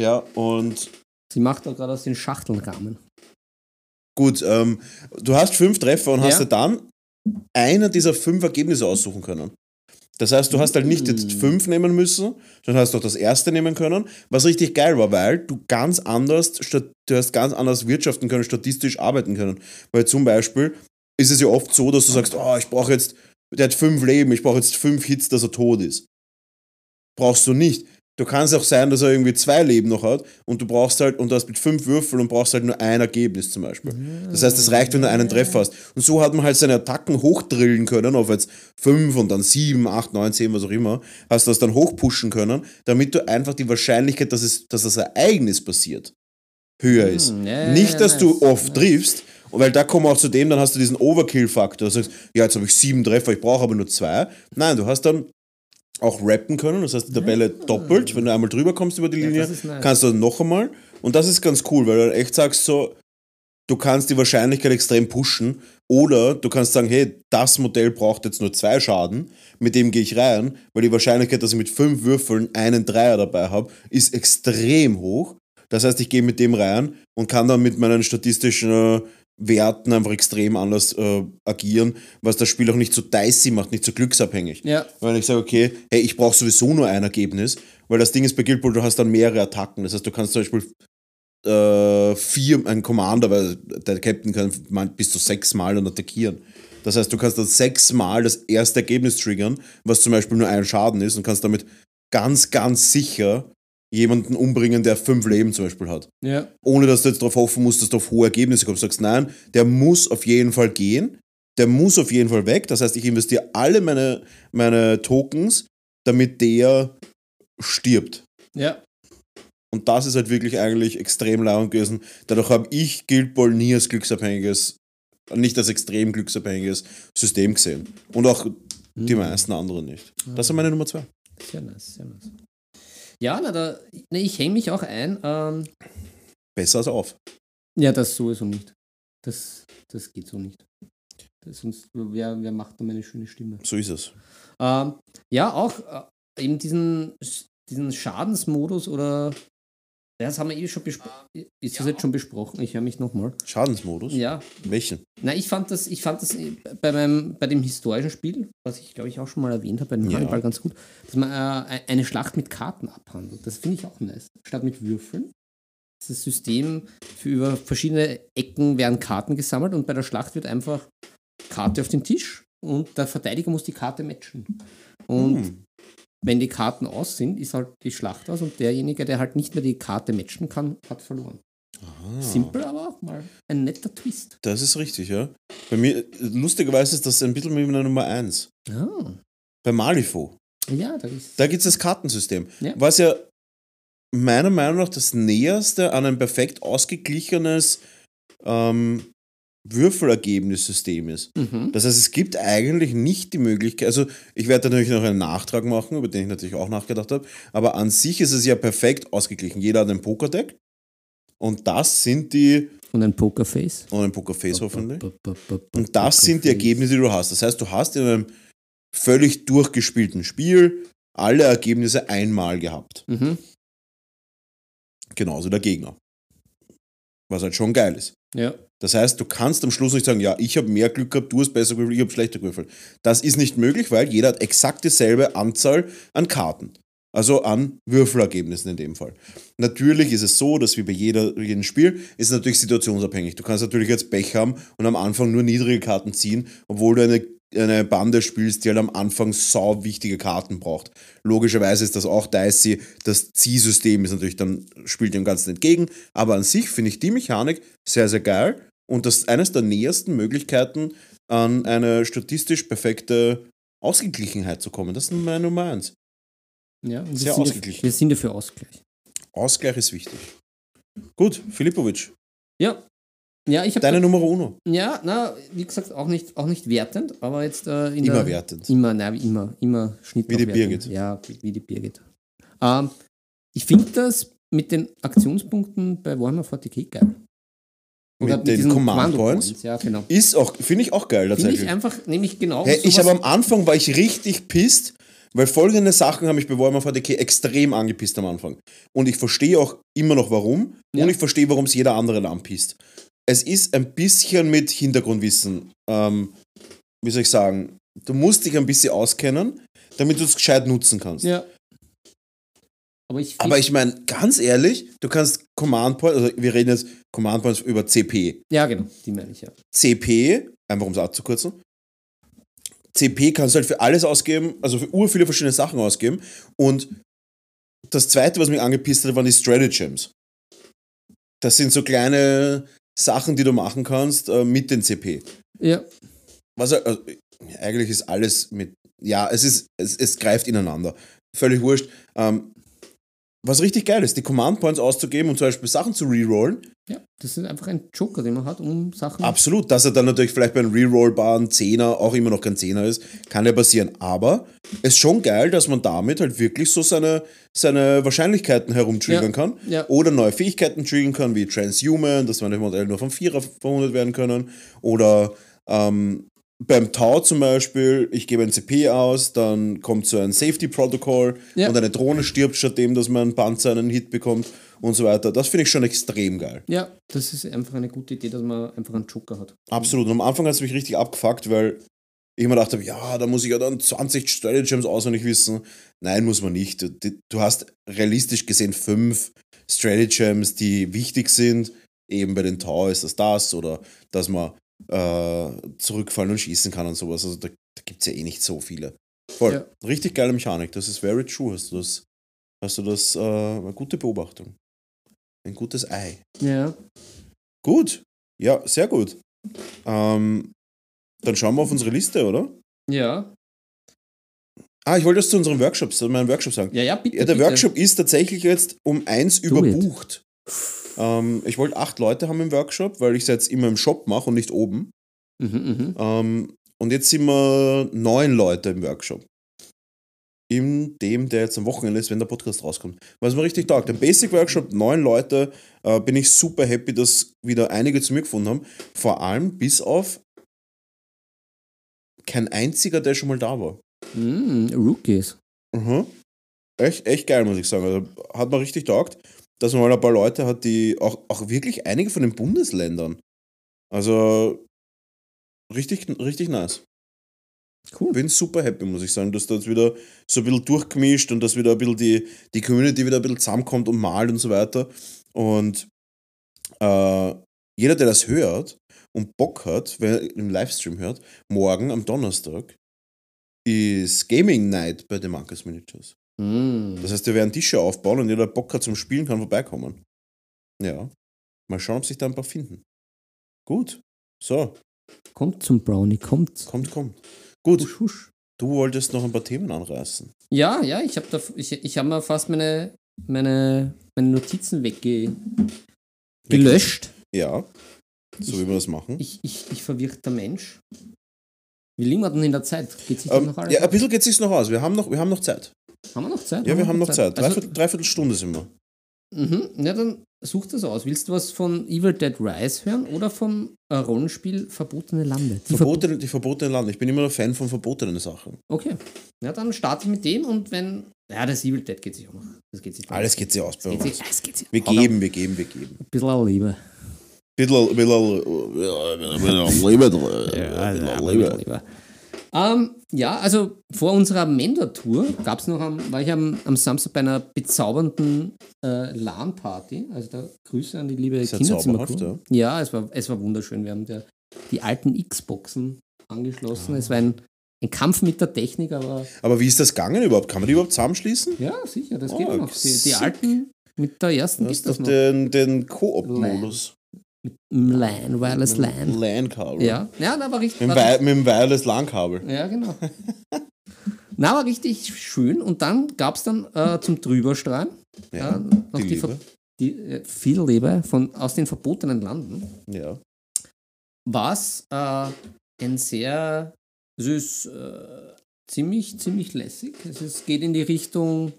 Ja, und Sie macht da gerade aus den Schachteln Rahmen. Gut, ähm, du hast fünf Treffer und hast Ja. dir dann einer dieser fünf Ergebnisse aussuchen können. Das heißt, du hast halt nicht jetzt Mm. fünf nehmen müssen, sondern hast auch das erste nehmen können, was richtig geil war, weil du ganz anders, du hast ganz anders wirtschaften können, statistisch arbeiten können. Weil zum Beispiel ist es ja oft so, dass du sagst, oh, ich brauche jetzt, der hat fünf Leben, ich brauche jetzt fünf Hits, dass er tot ist. Brauchst du nicht. Du kannst auch sein, dass er irgendwie zwei Leben noch hat und du brauchst halt, und du hast mit fünf Würfeln und brauchst halt nur ein Ergebnis zum Beispiel. Das heißt, es reicht, wenn du einen Treffer hast. Und so hat man halt seine Attacken hochdrillen können auf jetzt fünf und dann sieben, acht, neun, zehn, was auch immer. Hast du das dann hochpushen können, damit du einfach die Wahrscheinlichkeit, dass, es, dass das Ereignis passiert, höher ist. Hm, Nicht, dass du oft triffst, und weil da kommen wir auch zu dem, dann hast du diesen Overkill-Faktor. Du sagst, ja, jetzt habe ich sieben Treffer, ich brauche aber nur zwei. Nein, du hast dann auch rappen können, das heißt die Tabelle doppelt, wenn du einmal drüber kommst über die Ja, Linie, ist nice. kannst du dann noch einmal. Und das ist ganz cool, weil du dann echt sagst so, du kannst die Wahrscheinlichkeit extrem pushen oder du kannst sagen, hey, das Modell braucht jetzt nur zwei Schaden, mit dem gehe ich rein, weil die Wahrscheinlichkeit, dass ich mit fünf Würfeln einen Dreier dabei habe, ist extrem hoch. Das heißt, ich gehe mit dem rein und kann dann mit meinen statistischen äh, Werten einfach extrem anders äh, agieren, was das Spiel auch nicht so dicey macht, nicht so glücksabhängig. Ja, Weil ich sage, okay, hey, ich brauche sowieso nur ein Ergebnis, weil das Ding ist bei Guild Ball, du hast dann mehrere Attacken. Das heißt, du kannst zum Beispiel äh, vier, ein Commander, weil der Captain kann bis zu sechs Mal dann attackieren. Das heißt, du kannst dann sechs Mal das erste Ergebnis triggern, was zum Beispiel nur ein Schaden ist und kannst damit ganz, ganz sicher jemanden umbringen, der fünf Leben zum Beispiel hat ja. ohne dass du jetzt darauf hoffen musst, dass du auf hohe Ergebnisse kommst. Du sagst, nein, der muss auf jeden Fall gehen, der muss auf jeden Fall weg. Das heißt, ich investiere alle meine, meine Tokens, damit der stirbt. Ja, Und das ist halt wirklich eigentlich extrem laut gewesen. Dadurch habe ich Guild Ball nie als glücksabhängiges, nicht als extrem glücksabhängiges System gesehen. Und auch die meisten anderen nicht. Das ist meine Nummer zwei. sehr nice, sehr nice. Ja, na, da, na, ich hänge mich auch ein. Ähm, Besser als auf. ja, das sowieso nicht. Das, das geht so nicht. Das, sonst, wer, wer macht da meine schöne Stimme? So ist es. Ähm, ja, auch äh, eben diesen, diesen Schadensmodus oder. Das haben wir eh schon besprochen. Ist das jetzt schon besprochen? Ich höre mich nochmal. Schadensmodus? Ja. Welchen? Na, ich fand das, ich fand das bei, meinem, bei dem historischen Spiel, was ich glaube ich auch schon mal erwähnt habe, bei dem Ja. Hannibal ganz gut, dass man äh, eine Schlacht mit Karten abhandelt. Das finde ich auch nice. Statt mit Würfeln. Das System für über verschiedene Ecken werden Karten gesammelt und bei der Schlacht wird einfach Karte auf den Tisch und der Verteidiger muss die Karte matchen. Und Hm. Wenn die Karten aus sind, ist halt die Schlacht aus und derjenige, der halt nicht mehr die Karte matchen kann, hat verloren. Ah. Simpel, aber auch mal ein netter Twist. Das ist richtig, ja. Bei mir, lustigerweise ist das ein bisschen wie meine Nummer 1. Ah. Bei Malifaux. Ja, da ist. Da gibt es das Kartensystem. Ja. Was ja meiner Meinung nach das Näherste an ein perfekt ausgeglichenes ähm, Würfelergebnissystem ist. Mhm. Das heißt, es gibt eigentlich nicht die Möglichkeit, also ich werde natürlich noch einen Nachtrag machen, über den ich natürlich auch nachgedacht habe, aber an sich ist es ja perfekt ausgeglichen. Jeder hat ein Pokerdeck und das sind die, Und ein Pokerface. und ein Pokerface hoffentlich, und das sind die. Ergebnisse, die du hast. Das heißt, du hast in einem völlig durchgespielten Spiel alle Ergebnisse einmal gehabt. Mhm. Genauso der Gegner. Was halt schon geil ist. Ja. Das heißt, du kannst am Schluss nicht sagen, ja, ich habe mehr Glück gehabt, du hast besser gewürfelt, ich habe schlechter gewürfelt. Das ist nicht möglich, weil jeder hat exakt dieselbe Anzahl an Karten. Also an Würfelergebnissen in dem Fall. Natürlich ist es so, dass wie bei jeder, jedem Spiel, ist natürlich situationsabhängig. Du kannst natürlich jetzt Pech haben und am Anfang nur niedrige Karten ziehen, obwohl du eine, eine Bande spielst, die halt am Anfang sau wichtige Karten braucht. Logischerweise ist das auch dicey. Das Ziehsystem ist natürlich dann, spielt dem Ganzen entgegen. Aber an sich finde ich die Mechanik sehr, sehr geil und das ist eines der nähersten Möglichkeiten, an eine statistisch perfekte Ausgeglichenheit zu kommen. Das ist meine Nummer eins. ja. wir Sehr sind ausgeglichen. Ja, wir sind ja für Ausgleich. Ausgleich ist wichtig. Gut, Filipovic, Ja. Ja, ich habe. deine Nummer uno. Ja, na, wie gesagt, auch nicht, auch nicht wertend, aber jetzt äh, in Immer der, wertend. Immer, nein, wie immer, immer Schnitt Wie die. Birgit. Ja, wie, wie die Birgit. Ähm, ich finde das mit den Aktionspunkten bei Warhammer 40k geil. Mit den diesen Command Commando Points? Ja, genau. Ist auch, finde ich auch geil Finde tatsächlich. ich einfach, nämlich genau Hey, ich habe am Anfang war ich richtig pisst, weil folgende Sachen haben mich bei Warhammer 40k extrem angepisst am Anfang. Und ich verstehe auch immer noch warum. Ja. Und ich verstehe, warum es jeder andere anpisst. Es ist ein bisschen mit Hintergrundwissen, ähm, wie soll ich sagen, du musst dich ein bisschen auskennen, damit du es gescheit nutzen kannst. Ja. Aber ich Aber ich meine, ganz ehrlich, du kannst Command Points, also wir reden jetzt Command Points über CP. Ja, genau, die meine ich ja. CP, einfach um es abzukürzen, CP kannst du halt für alles ausgeben, also für ur viele verschiedene Sachen ausgeben. Und das zweite, was mich angepisst hat, waren die Stratagems. Das sind so kleine Sachen, die du machen kannst äh, mit den CP. Ja, Was also, eigentlich ist alles mit. Ja, es ist, es, es greift ineinander. Völlig wurscht. Ähm, was richtig geil ist, die Command Points auszugeben und zum Beispiel Sachen zu rerollen, ja, das ist einfach ein Joker, den man hat, um Sachen. Absolut, dass er dann natürlich vielleicht bei einem rerollbaren Zehner auch immer noch kein Zehner ist, kann ja passieren. Aber es ist schon geil, dass man damit halt wirklich so seine, seine Wahrscheinlichkeiten herumtriggern Ja, kann. ja. Oder neue Fähigkeiten triggern kann, wie Transhuman, dass man eventuell nur vom Vierer verwundet werden können. Oder ähm, beim Tau zum Beispiel, ich gebe ein CP aus, dann kommt so ein Safety Protocol Ja. und eine Drohne stirbt, stattdem, dass man ein Panzer einen Hit bekommt und so weiter. Das finde ich schon extrem geil. Ja, das ist einfach eine gute Idee, dass man einfach einen Joker hat. Absolut. Und am Anfang hat es mich richtig abgefuckt, weil ich immer dachte, ja, da muss ich ja dann 20 Stratagems auswendig wissen. Nein, muss man nicht. Du, hast realistisch gesehen fünf Stratagems, die wichtig sind. Eben bei den Tau ist das das oder dass man äh, zurückfallen und schießen kann und sowas. Also da, da gibt es ja eh nicht so viele. Voll. Ja. Richtig geile Mechanik. Das ist very true. Hast du das, hast du das äh, eine gute Beobachtung. Ein gutes Ei. Ja. Gut. Ja, sehr gut. Ähm, dann schauen wir auf unsere Liste, oder? Ja. Ah, ich wollte das zu unserem Workshop, zu meinem Workshop sagen. Ja, ja, bitte. Ja, der bitte. Workshop ist tatsächlich jetzt um eins Do überbucht. Ähm, ich wollte acht Leute haben im Workshop, weil ich es jetzt immer im Shop mache und nicht oben. Mhm, mhm. Ähm, und jetzt sind wir neun Leute im Workshop. In dem, der jetzt am Wochenende ist, wenn der Podcast rauskommt. Was mir richtig taugt. Im Basic Workshop, neun Leute, äh, bin ich super happy, dass wieder einige zu mir gefunden haben. Vor allem bis auf kein einziger, der schon mal da war. Mm, Rookies. Mhm. Echt, echt geil, muss ich sagen. Also, hat mir richtig taugt, dass man mal ein paar Leute hat, die auch, auch wirklich einige von den Bundesländern. Also richtig, richtig nice. Cool. Bin super happy, muss ich sagen, dass da jetzt wieder so ein bisschen durchgemischt und dass wieder ein bisschen die, die Community wieder ein bisschen zusammenkommt und malt und so weiter. Und äh, jeder, der das hört und Bock hat, wenn er im Livestream hört, morgen am Donnerstag ist Gaming Night bei den Marcus Miniatures. Mm. Das heißt, wir werden Tische aufbauen und jeder, der Bock hat zum Spielen, kann vorbeikommen. Ja. Mal schauen, ob sich da ein paar finden. Gut. So, Kommt zum Brownie, kommt. kommt, kommt. Gut, Husch, husch. du wolltest noch ein paar Themen anreißen. Ja, ja, ich habe da, ich, ich habe mal fast meine, meine, meine Notizen wegge gelöscht. Ja. so wie wir das machen. Ich, ich, ich verwirrter Mensch. Wie liegen wir denn in der Zeit? Geht sich das Ähm, noch alles ja, ein bisschen geht es sich noch aus. Wir haben noch, wir haben noch Zeit. Haben wir noch Zeit? Ja, wir haben noch Zeit. Also, Dreiviertel, dreiviertel Stunde sind wir. mhm, ja, dann such das aus. Willst du was von Evil Dead Rise hören oder vom äh, Rollenspiel Verbotene Lande? Die Verbo- Verbotene, die verbotenen Lande. Ich bin immer ein Fan von verbotenen Sachen. okay. Ja, dann starte ich mit dem und wenn. Ja, das Evil Dead geht sich auch noch. Das geht sich noch. Alles geht sich aus bei geht uns. sich, es geht sich. Wir geben, wir geben, wir geben. Ein bisschen Liebe. Bisschen, bisschen, bisschen, Liebe. Ähm, ja, also vor unserer Mendor-Tour gab es noch am, war ich am, am Samstag bei einer bezaubernden äh, LAN-Party. Also da Grüße an die liebe Kinderzimmercrew. zauberhaft, Ja, es war, es war wunderschön. Wir haben der, die alten Xboxen angeschlossen. Es war ein, ein Kampf mit der Technik, aber Aber wie ist das gegangen überhaupt? Kann man die überhaupt zusammenschließen? ja, sicher, das Oh, geht noch. Die, die sick. alten mit der ersten geht hast das doch noch. den, den Koop-Modus. Im LAN, Wireless LAN. LAN-Kabel. Ja, ja, da war richtig. Mit dem, war mit dem Wireless LAN-Kabel. Ja, genau. Na, war richtig schön. Und dann gab es dann äh, zum Drüberstrahlen Ja, äh, noch die die, Ver- die äh, viel Liebe von, aus den verbotenen Landen. Ja. Was äh, ein sehr, es ist äh, ziemlich, ziemlich lässig. Es ist, geht in die Richtung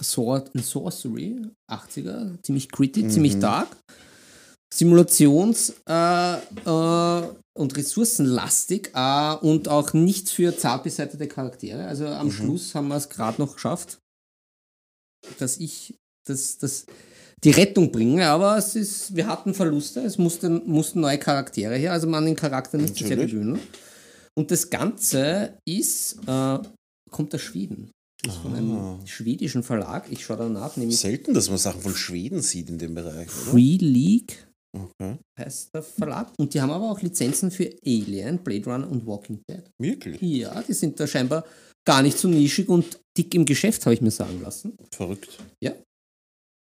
Sword and Sorcery, 80er, ziemlich gritty, Mhm. ziemlich dark. Simulations- äh, äh, und ressourcenlastig äh, und auch nicht für zart beseitete Charaktere. Also am Mhm. Schluss haben wir es gerade noch geschafft, dass ich das, das die Rettung bringe, aber es ist, wir hatten Verluste, es mussten, mussten neue Charaktere her, also man den Charakter nicht zu sehr gewöhnen. Und das Ganze ist, äh, kommt aus Schweden. Ist von Ah. einem schwedischen Verlag. Ich schaue danach, nämlich Selten, dass man Sachen von Schweden sieht in dem Bereich, oder? Free League Okay. heißt der Verlag. Und die haben aber auch Lizenzen für Alien, Blade Runner und Walking Dead. Wirklich? Ja, die sind da scheinbar gar nicht so nischig und dick im Geschäft, habe ich mir sagen lassen. Verrückt.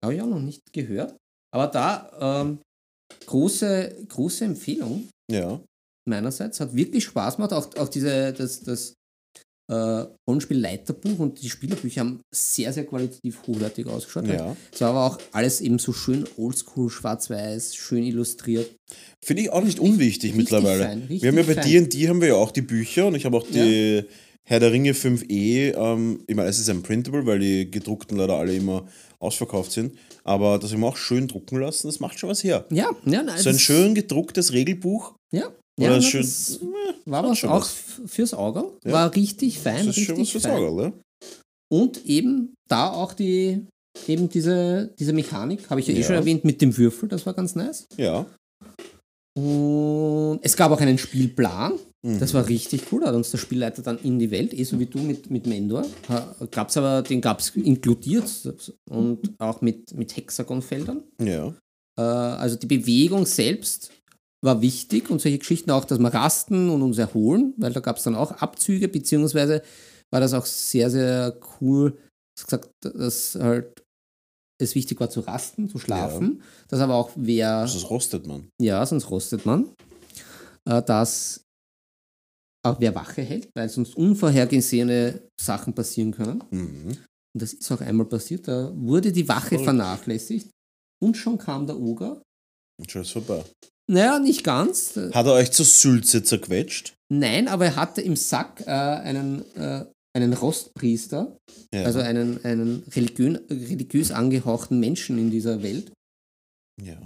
Habe ich auch noch nicht gehört. Aber da ähm, große, große Empfehlung Ja. meinerseits. Hat wirklich Spaß gemacht. Auch, auch diese, das, das äh, Rollenspiel-Leiterbuch und die Spielerbücher haben sehr, sehr qualitativ hochwertig ausgeschaut. Ja. Es war aber auch alles eben so schön oldschool, schwarz-weiß, schön illustriert. Finde ich auch nicht unwichtig richtig mittlerweile. richtig wir haben ja bei. D&D haben wir ja auch die Bücher und ich habe auch die Herr der Ringe 5e, ähm, ich meine, es ist ein Printable, weil die gedruckten leider alle immer ausverkauft sind, aber das haben wir auch schön drucken lassen, das macht schon was her. Ja, ja, nein, So ein schön gedrucktes Regelbuch, Ja, ja na, schön, das äh, war was auch was. fürs Auge. Ja. War richtig fein, das ist schon was fürs fein. Auge, oder? Und eben da auch die, eben diese, diese Mechanik, habe ich ja, eh Ja. schon erwähnt, mit dem Würfel, das war ganz nice. Ja. Und es gab auch einen Spielplan, Mhm. das war richtig cool, hat uns der Spielleiter dann in die Welt, eh so wie du mit, mit Mendor, gab's aber, den gab es inkludiert und auch mit, mit Hexagonfeldern. Ja. Äh, also die Bewegung selbst war wichtig und solche Geschichten auch, dass wir rasten und uns erholen, weil da gab es dann auch Abzüge, beziehungsweise war das auch sehr, sehr cool, dass gesagt, dass halt es wichtig war zu rasten, zu schlafen, dass aber auch wer, Das rostet man. ja, sonst rostet man, äh, dass auch wer Wache hält, weil sonst unvorhergesehene Sachen passieren können. Mhm. Und das ist auch einmal passiert, da wurde die Wache Verrückt. vernachlässigt und schon kam der Oger Und schon ist vorbei. Naja, nicht ganz. Hat er euch zur Sülze zerquetscht? Nein, aber er hatte im Sack äh, einen, äh, einen Rostpriester, Ja. also einen, einen religiö religiös angehauchten Menschen in dieser Welt. ja.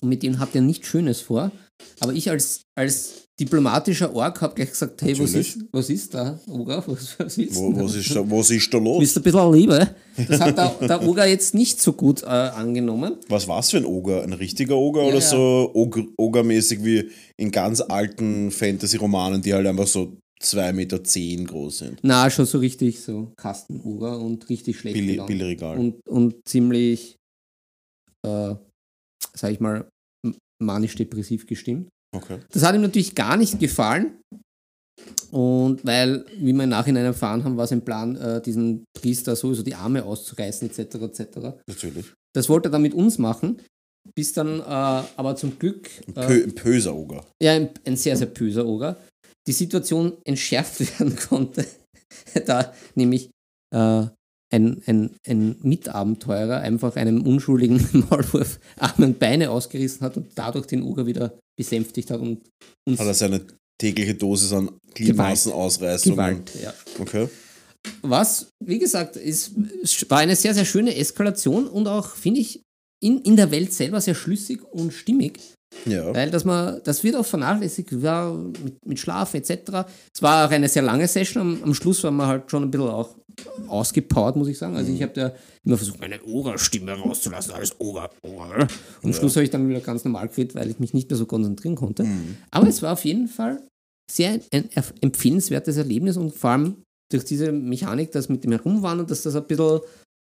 Und mit dem hat er nichts Schönes vor. Aber ich als, als diplomatischer Ork habe gleich gesagt, hey, was ist, was ist da, Oger? Was, was ist Wo, was, da? ist da, was ist da los? Du ein bisschen Liebe? Das hat der, der Oger jetzt nicht so gut äh, angenommen. Was war's für ein Oger? Ein richtiger Oger Ja, oder ja. so Oger, Ogermäßig wie in ganz alten Fantasy-Romanen, die halt einfach so 2,10 Meter zehn groß sind? Na, schon so richtig so Kastenoger und richtig schlecht gelaunt. Billigregal. und, und ziemlich, äh, sag ich mal, manisch-depressiv gestimmt. Okay. Das hat ihm natürlich gar nicht gefallen. Und weil, wie wir im Nachhinein erfahren haben, war sein Plan, äh, diesen Priester sowieso die Arme auszureißen, etc. etc. Natürlich. Das wollte er dann mit uns machen, bis dann äh, aber zum Glück Ein, äh, Pö, ein böser Oger. ja, ein, ein sehr, sehr böser Oger, die Situation entschärft werden konnte, da nämlich äh, ein, ein, ein Mitabenteurer einfach einem unschuldigen Maulwurf Arme und Beine ausgerissen hat und dadurch den Oger wieder besänftigt hat und uns Hat er seine tägliche Dosis an Gliedmaßenausreißungen? Gewalt, ja. Okay. Was, wie gesagt, ist, war eine sehr, sehr schöne Eskalation und auch, finde ich, in, in der Welt selber sehr schlüssig und stimmig. Ja. Weil dass man, das wird auch vernachlässigt, ja, mit, mit Schlaf etc. Es war auch eine sehr lange Session. Am, am Schluss war man halt schon ein bisschen auch ausgepowert, muss ich sagen. Also ich habe da immer versucht, meine Ora-Stimme rauszulassen, alles Ora, Ora. Und am Schluss habe ich dann wieder ganz normal geredet, weil ich mich nicht mehr so konzentrieren konnte. Aber es war auf jeden Fall sehr ein empfehlenswertes Erlebnis und vor allem durch diese Mechanik, das mit dem Herumwandern, dass das ein bisschen,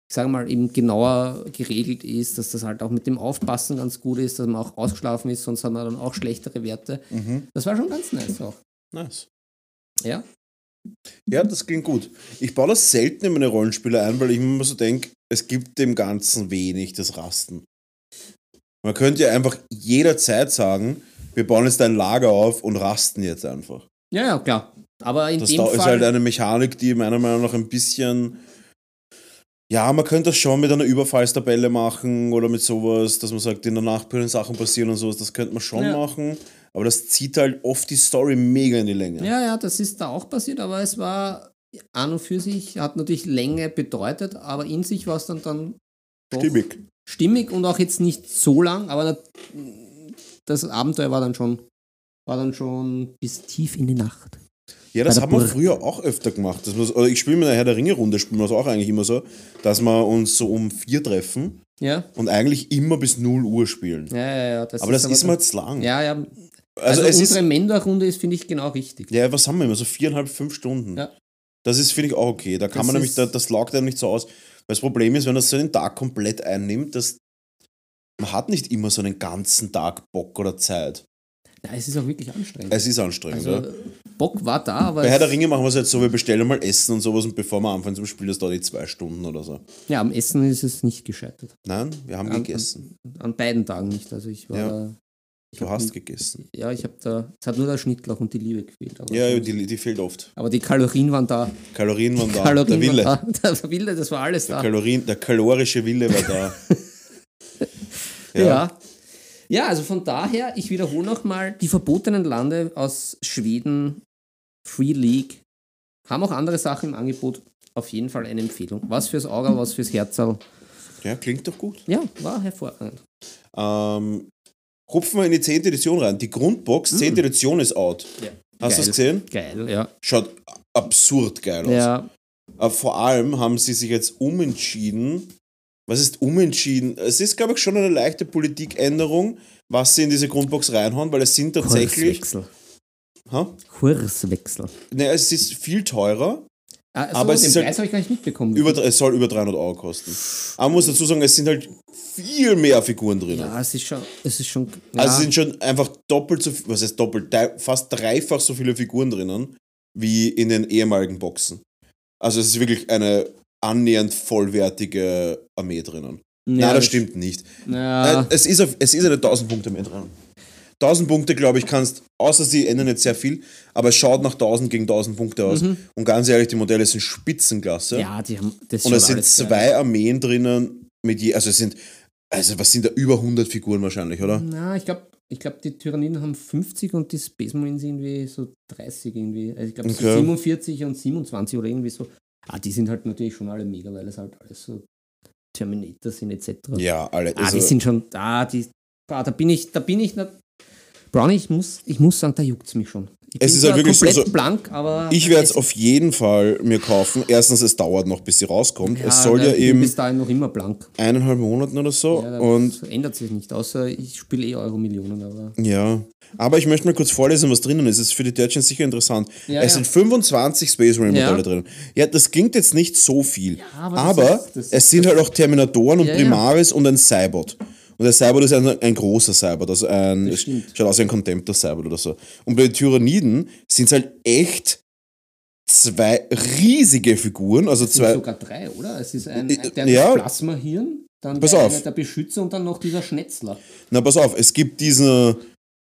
ich sage mal, eben genauer geregelt ist, dass das halt auch mit dem Aufpassen ganz gut ist, dass man auch ausgeschlafen ist, sonst hat man dann auch schlechtere Werte. Das war schon ganz nice auch. Nice. Ja, Ja, das klingt gut. Ich baue das selten in meine Rollenspiele ein, weil ich mir immer so denke, es gibt dem Ganzen wenig das Rasten. Man könnte ja einfach jederzeit sagen, wir bauen jetzt ein Lager auf und rasten jetzt einfach. ja, ja klar. Aber in Das dem Fall, ist halt eine Mechanik, die meiner Meinung nach ein bisschen. Ja, man könnte das schon mit einer Überfallstabelle machen oder mit sowas, dass man sagt, in der Nacht können Sachen passieren und sowas, das könnte man schon Ja. machen. Aber das zieht halt oft die Story mega in die Länge. ja, ja, das ist da auch passiert, aber es war an und für sich, hat natürlich Länge bedeutet, aber in sich war es dann, dann Stimmig. stimmig und auch jetzt nicht so lang, aber das- Abenteuer war dann schon, war dann schon bis tief in die Nacht. Ja, das haben wir früher auch öfter gemacht. Dass oder ich spiele mit einer Herr der Ringe-Runde, spielen wir das auch eigentlich immer so, dass wir uns so um vier treffen Ja, und eigentlich immer bis 0 Uhr spielen. ja, ja. ja das aber das ist dann- mir zu lang. Ja, ja. Also, Also, unsere ist. Mender-Runde ist, finde ich, genau richtig. Ja, was haben wir immer? So viereinhalb, fünf Stunden. Ja. Das ist, finde ich, auch okay. Da kann Das man nämlich, da, das laugt einem nicht so aus. Weil das Problem ist, wenn das so einen Tag komplett einnimmt, dass man hat nicht immer so einen ganzen Tag Bock oder Zeit. Ja, es ist auch wirklich anstrengend. Es ist anstrengend, also, ja. Bock war da, aber Bei Herr der Ringe machen wir es jetzt so, wir bestellen mal Essen und sowas und bevor wir anfangen zum Spiel, das dauert die zwei Stunden oder so. ja, am Essen ist es nicht gescheitert. Nein, wir haben An- gegessen. An beiden Tagen nicht. Also ich war Ja. Du hast gegessen. Ja, ich habe da, es hat nur der Schnittlauch und die Liebe gefehlt. Aber, Ja, die, die fehlt oft. aber die Kalorien waren da. Kalorien waren da. Kalorien der Wille. Da. Der Wille, das war alles Der, da. Kalorien, der kalorische Wille war da. Ja. ja. also von daher, ich wiederhole nochmal, die verbotenen Lande aus Schweden, Free League, haben auch andere Sachen im Angebot. Auf jeden Fall eine Empfehlung. Was fürs Auge, was fürs Herzl. Ja, klingt doch gut. Ja, war hervorragend. Ähm, hupfen wir in die 10. Edition rein. Die Grundbox, 10. Edition ist out. Ja. Hast du das gesehen? Geil, ja. Schaut absurd geil aus. Ja, Aber vor allem haben sie sich jetzt umentschieden. Was ist umentschieden? Es ist, glaube ich, schon eine leichte Politikänderung, was sie in diese Grundbox reinhauen, weil es sind tatsächlich. Kurswechsel. Ha? Kurswechsel. Ne, es ist viel teurer. Ah, so, Aber es den ist halt Preis habe ich gar nicht mitbekommen. Über, es soll über 300 Euro kosten. Aber man muss dazu sagen, es sind halt viel mehr Figuren drin. ja, es ist schon. Es ist schon ja, Also es sind schon einfach doppelt so viel, was heißt doppelt, fast dreifach so viele Figuren drinnen, wie in den ehemaligen Boxen. Also es ist wirklich eine annähernd vollwertige Armee drinnen. ja, Nein, das stimmt nicht. Ja, Äh, Es, ist auf, es ist eine 1000 Punkte mehr drin. 1000 Punkte, glaube ich, kannst, außer sie ändern jetzt sehr viel, aber es schaut nach 1000 gegen 1000 Punkte aus. Und ganz ehrlich, die Modelle sind Spitzenklasse. Mhm. ja, die haben. Das Und schaut es sind alles geil zwei Armeen drinnen, mit je, also es sind, also was sind da, über 100 Figuren wahrscheinlich, oder? Na, ich glaube, ich glaub, die Tyranniden haben 50 und die Space Marines irgendwie so 30 irgendwie. Also ich glaube, so Okay. 47 und 27 oder irgendwie so. Ah, die sind halt natürlich schon alle mega, weil es halt alles so Terminator sind etc. Ja, alle. Ah, Also, die sind schon da, die. Ah, da bin ich, da bin ich. Brownie, ich muss, ich muss sagen, da juckt es mich schon. Ich Es ist halt wirklich so- komplett so- blank, aber. ich werde es auf jeden Fall mir kaufen. Erstens, es dauert noch, bis sie rauskommt. es soll ja eben bis dahin noch immer blank. eineinhalb Monaten oder so. Ja, das und ändert sich nicht, außer ich spiele eh Euro-Millionen, aber. ja, aber ich möchte mal kurz vorlesen, was drinnen ist. Es ist für die Deutschen sicher interessant. Ja, es ja. sind 25 Space Marine Modelle Ja. drin. Ja, das klingt jetzt nicht so viel. aber aber das- es sind halt auch Terminatoren und Ja, ja. Primaris und ein Cybot. Und der Cybot ist ein, ein großer Cybot, also ein, schaut aus wie ein Contemptor Cybot oder so. Und bei den Tyranniden sind es halt echt zwei riesige Figuren, also Es sind zwei, sogar drei, oder? Es ist ein, Äh, der ja. Plasmahirn, dann Pass der, auf. der Beschützer und dann noch dieser Schnetzler. na pass auf, es gibt diese,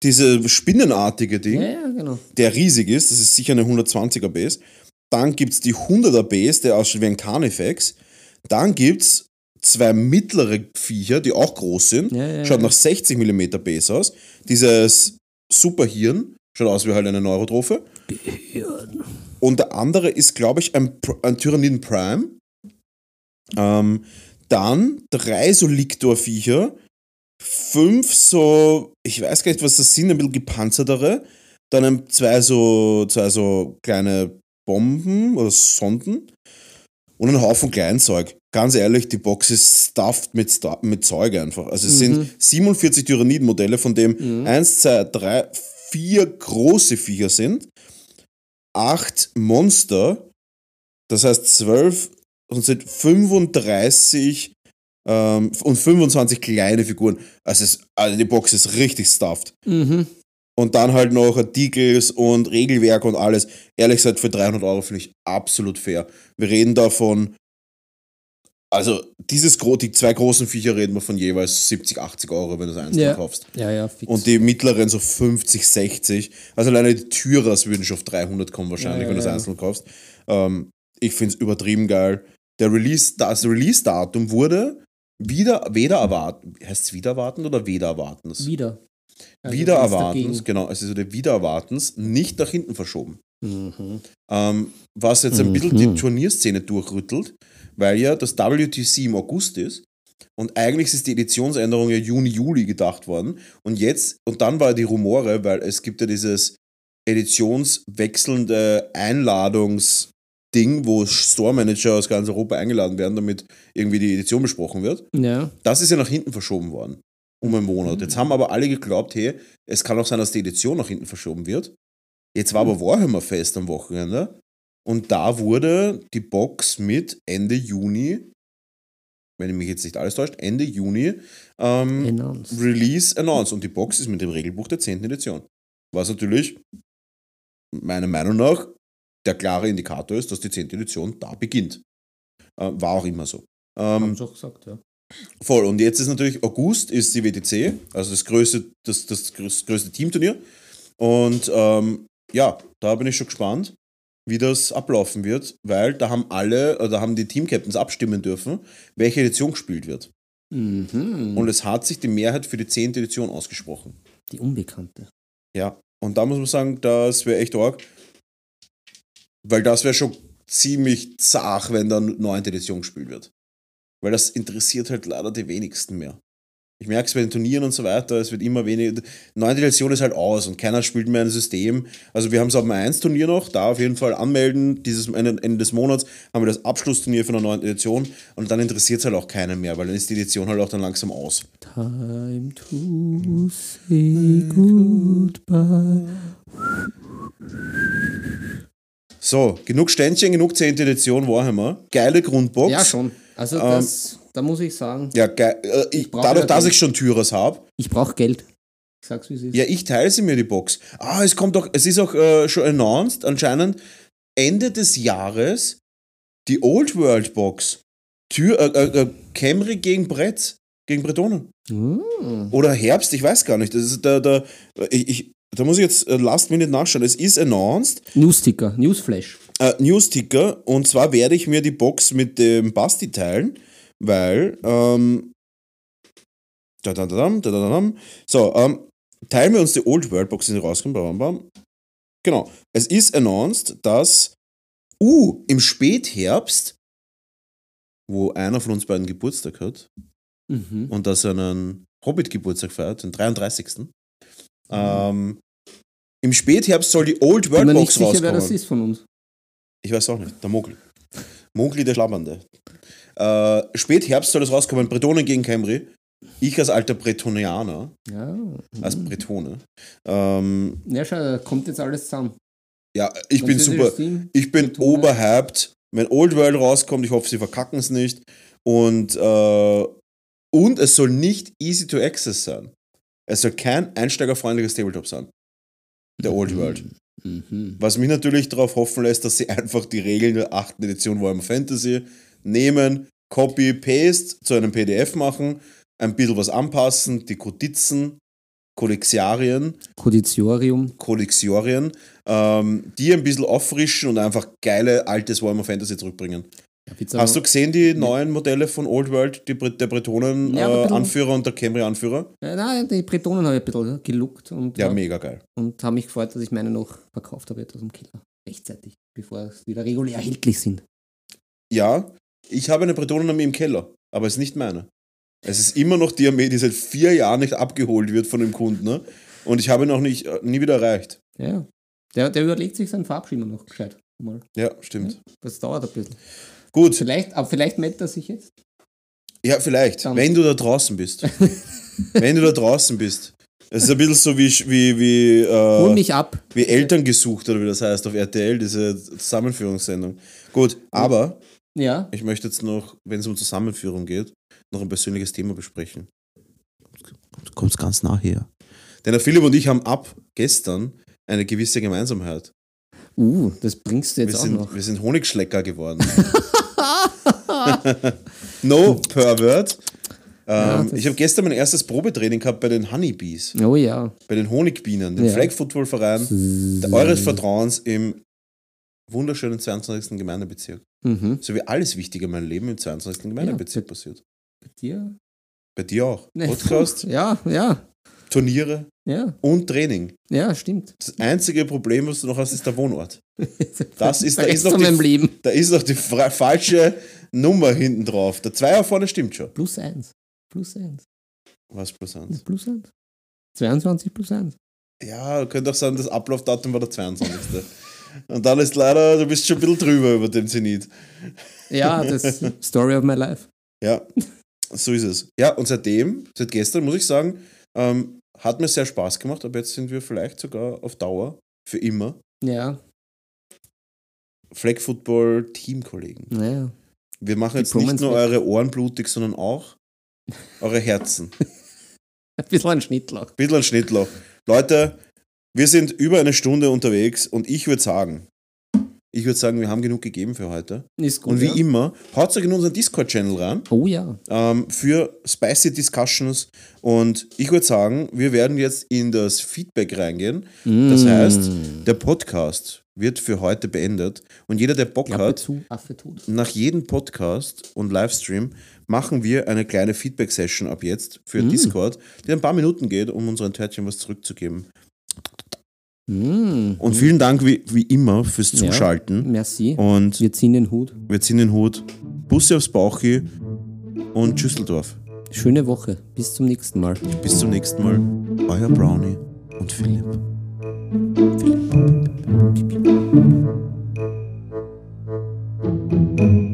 diese spinnenartige Ding, Ja, ja, genau. der riesig ist, das ist sicher eine 120er Base. Dann gibt es die 100er Base, der aussieht wie ein Carnifex. Dann gibt es zwei mittlere Viecher, die auch groß sind. Ja, ja, Schaut nach 60 mm Base aus. Dieses Superhirn schaut aus wie halt eine Neurotrophe. Und der andere ist, glaube ich, ein, ein Tyranniden Prime. Ähm, dann drei so Liktor-Viecher. Fünf so, ich weiß gar nicht, was das sind, ein bisschen gepanzertere. Dann zwei, so, zwei so kleine Bomben oder Sonden. Und ein Haufen Kleinzeug. Ganz ehrlich, die Box ist stuffed mit, mit Zeug einfach. Also es sind 47 Tyranniden-Modelle, von dem eins, zwei, drei, vier große Viecher sind. Acht Monster. Das heißt zwölf und sind 35 ähm, und 25 kleine Figuren. Also, es, also die Box ist richtig stuffed. Mhm. Und dann halt noch Artikels und Regelwerk und alles. Ehrlich gesagt, für 300 Euro finde ich absolut fair. Wir reden davon, also dieses die zwei großen Viecher reden wir von jeweils 70, 80 Euro, wenn du es einzeln Ja. kaufst. Ja, ja, fix. Und die mittleren so 50, 60. Also alleine die Tyrers würden schon auf 300 kommen wahrscheinlich, Ja, wenn du es einzeln kaufst. Ähm, ich finde es übertrieben geil. Der Release, das Release-Datum wurde wieder, weder erwarten, heißt es wieder erwarten oder weder erwarten? wieder. Also wieder dagegen. genau, es ist der wieder erwartens, nicht nach hinten verschoben. Mhm. Ähm, was jetzt ein bisschen die Turnierszene durchrüttelt, weil ja das WTC im August ist und eigentlich ist die Editionsänderung ja Juni, Juli gedacht worden und jetzt, und dann war die Rumore, weil es gibt ja dieses editionswechselnde Einladungsding, wo Store-Manager aus ganz Europa eingeladen werden, damit irgendwie die Edition besprochen wird. Ja. Das ist ja nach hinten verschoben worden. Um einen Monat. Jetzt haben aber alle geglaubt, hey, es kann auch sein, dass die Edition nach hinten verschoben wird. Jetzt war aber Warhammer Fest am Wochenende und da wurde die Box mit Ende Juni, wenn ich mich jetzt nicht alles täuscht, Ende Juni ähm, Announced. Release announced und die Box ist mit dem Regelbuch der 10. Edition. Was natürlich meiner Meinung nach der klare Indikator ist, dass die 10. Edition da beginnt. Äh, war auch immer so. Ähm, Haben sie auch gesagt, ja. Voll. Und jetzt ist natürlich August ist die WTC, also das größte, das, das größte Teamturnier. Und ähm, ja, da bin ich schon gespannt, wie das ablaufen wird, weil da haben alle, oder haben die Teamcaptains abstimmen dürfen, welche Edition gespielt wird. Mhm. Und es hat sich die Mehrheit für die 10. Edition ausgesprochen. Die Unbekannte. Ja. Und da muss man sagen, das wäre echt arg. Weil das wäre schon ziemlich zart, wenn dann 9. Edition gespielt wird. Weil das interessiert halt leider die wenigsten mehr. Ich merke es bei den Turnieren und so weiter, es wird immer weniger. 9. Edition ist halt aus und keiner spielt mehr ein System. Also wir haben es auf dem 1 Turnier noch, da auf jeden Fall anmelden, dieses Ende, Ende des Monats haben wir das Abschlussturnier von der 9. Edition und dann interessiert es halt auch keinen mehr, weil dann ist die Edition halt auch dann langsam aus. Time to say goodbye. So, genug Ständchen, genug 10. Edition Warhammer. Geile Grundbox. Ja, schon. Also Ähm, das, da muss ich sagen, Ja, geil. Äh, ich, dadurch, ja dass Geld. ich schon Tyrers habe, ich brauche Geld. Ich sag's, wie es ist. ja, ich teile sie mir die Box. Ah, es kommt auch, es ist auch äh, schon announced, anscheinend Ende des Jahres die Old World Box. Tür, äh, äh, äh, Camry gegen Brett, gegen Bretonen. Mm. Oder Herbst, ich weiß gar nicht. Das ist der, der, ich, ich, da muss ich jetzt äh, last minute nachschauen. Es ist announced, Newsticker, Newsflash. äh, News-Ticker und zwar werde ich mir die Box mit dem Basti teilen, weil ähm, da, da, da, dam, da, da, da, dam. so, ähm, teilen wir uns die Old World Box, die rauskommt. Bam, bam. Genau. Es ist announced, dass uh, im Spätherbst, wo einer von uns beiden Geburtstag hat Mhm. und dass er einen Hobbit-Geburtstag feiert, den 33. Ähm, Im Spätherbst soll die Old Bin mir World nicht Box sicher, rauskommen. wer das ist von uns. Ich weiß auch nicht. Der Mogli. Mogli der Schlabbernde. Äh, Spätherbst soll das rauskommen. Bretonen gegen Camry. Ich als alter Bretonianer, Ja. als Bretone. Ähm, Ja, schau, da kommt jetzt alles zusammen. ja, ich bin super. Team, Ich bin Bretone. oberhyped. Wenn Old World rauskommt, ich hoffe, sie verkacken es nicht. Und, äh, und es soll nicht easy to access sein. Es soll kein einsteigerfreundliches Tabletop sein. Der Old World. Mhm. Was mich natürlich darauf hoffen lässt, dass sie einfach die Regeln der 8. Edition Warhammer Fantasy nehmen, Copy, Paste zu einem PDF machen, ein bisschen was anpassen, die Kodizen, Kodexiarien, Kodiziorium. Kodexiorien, ähm, die ein bisschen auffrischen und einfach geile altes Warhammer Fantasy zurückbringen. Pizza Hast du gesehen die neuen Modelle von Old World, die, der Ja, aber ein bisschen- Bretonen-Anführer und der Camry-Anführer? Äh, nein, die Bretonen habe ich ein bisschen geluckt und, Ja, ja, mega geil. und habe mich gefreut, dass ich meine noch verkauft habe, etwas im Keller. Rechtzeitig, bevor es wieder regulär erhältlich sind. Ja, ich habe eine Bretonen im Keller, aber es ist nicht meine. Es ist immer noch die Armee, die seit vier Jahren nicht abgeholt wird von dem Kunden. Ne? Und ich habe ihn auch nicht, äh, nie wieder erreicht. Ja. Der, der überlegt sich seinen Farbschimmer noch gescheit. Mal. Ja, stimmt. Das dauert ein bisschen. Gut, Vielleicht, aber vielleicht meldet er sich jetzt. ja, vielleicht, Dann- wenn du da draußen bist. wenn du da draußen bist. Es ist ein bisschen so wie, wie, wie, Hol äh, mich ab. wie Eltern gesucht, oder wie das heißt, auf RTL, diese Zusammenführungssendung. Gut, aber Ja. ich möchte jetzt noch, wenn es um Zusammenführung geht, noch ein persönliches Thema besprechen. Du kommst ganz nah her. Denn der Philipp und ich haben ab gestern eine gewisse Gemeinsamkeit. Uh, das bringst du jetzt Wir auch sind, noch. wir sind Honigschlecker geworden. no pervert. Ja, Ähm, ich habe gestern mein erstes Probetraining gehabt bei den Honeybees, Oh ja. bei den Honigbienen, dem Ja. Flag Football Verein der eures Vertrauens im wunderschönen 22. Gemeindebezirk. Mhm. So wie alles Wichtige in meinem Leben im 22. Gemeindebezirk passiert. Bei dir? Bei dir auch. Nee, Podcast, Ja, ja. Turniere Ja, und Training. ja, stimmt. Das einzige Problem, was du noch hast, ist der Wohnort. Das ist, da, ist noch die, Leben. da ist noch die falsche Nummer hinten drauf. Der Zweier vorne stimmt schon. Plus eins. Plus eins. Was plus eins? Plus eins. 22 plus eins. Ja, könnte auch sein, das Ablaufdatum war der 22. Und dann ist leider, du bist schon ein bisschen drüber über den Zenit. Ja, das Story of my life. Ja, so ist es. Ja, und seitdem, seit gestern, muss ich sagen, ähm, hat mir sehr Spaß gemacht, aber jetzt sind wir vielleicht sogar auf Dauer, für immer, Ja, Flag Football Teamkollegen. naja. Wir machen jetzt nicht nur eure Ohren blutig, sondern auch eure Herzen. Ein bisschen ein Schnittlauch. Bisschen ein Schnittloch. Leute, wir sind über eine Stunde unterwegs und ich würde sagen, ich würde sagen, wir haben genug gegeben für heute. Ist gut. Und wie ja? immer, haut euch in unseren Discord-Channel rein Oh ja. ähm, für spicy Discussions. Und ich würde sagen, wir werden jetzt in das Feedback reingehen. Das Mm. heißt, der Podcast wird für heute beendet. Und jeder, der Bock Klappe hat, zu, Affe tot. nach jedem Podcast und Livestream machen wir eine kleine Feedback-Session ab jetzt für Mm. Discord, die ein paar Minuten geht, um unseren Törtchen was zurückzugeben. Mm. Und vielen Dank wie, wie immer fürs Zuschalten. Ja, merci. Und wir ziehen den Hut. Wir ziehen den Hut. Busse aufs Bauchi und Schüsseldorf. Schöne Woche. Bis zum nächsten Mal. Bis zum nächsten Mal. Euer Brownie und Philipp. Philipp.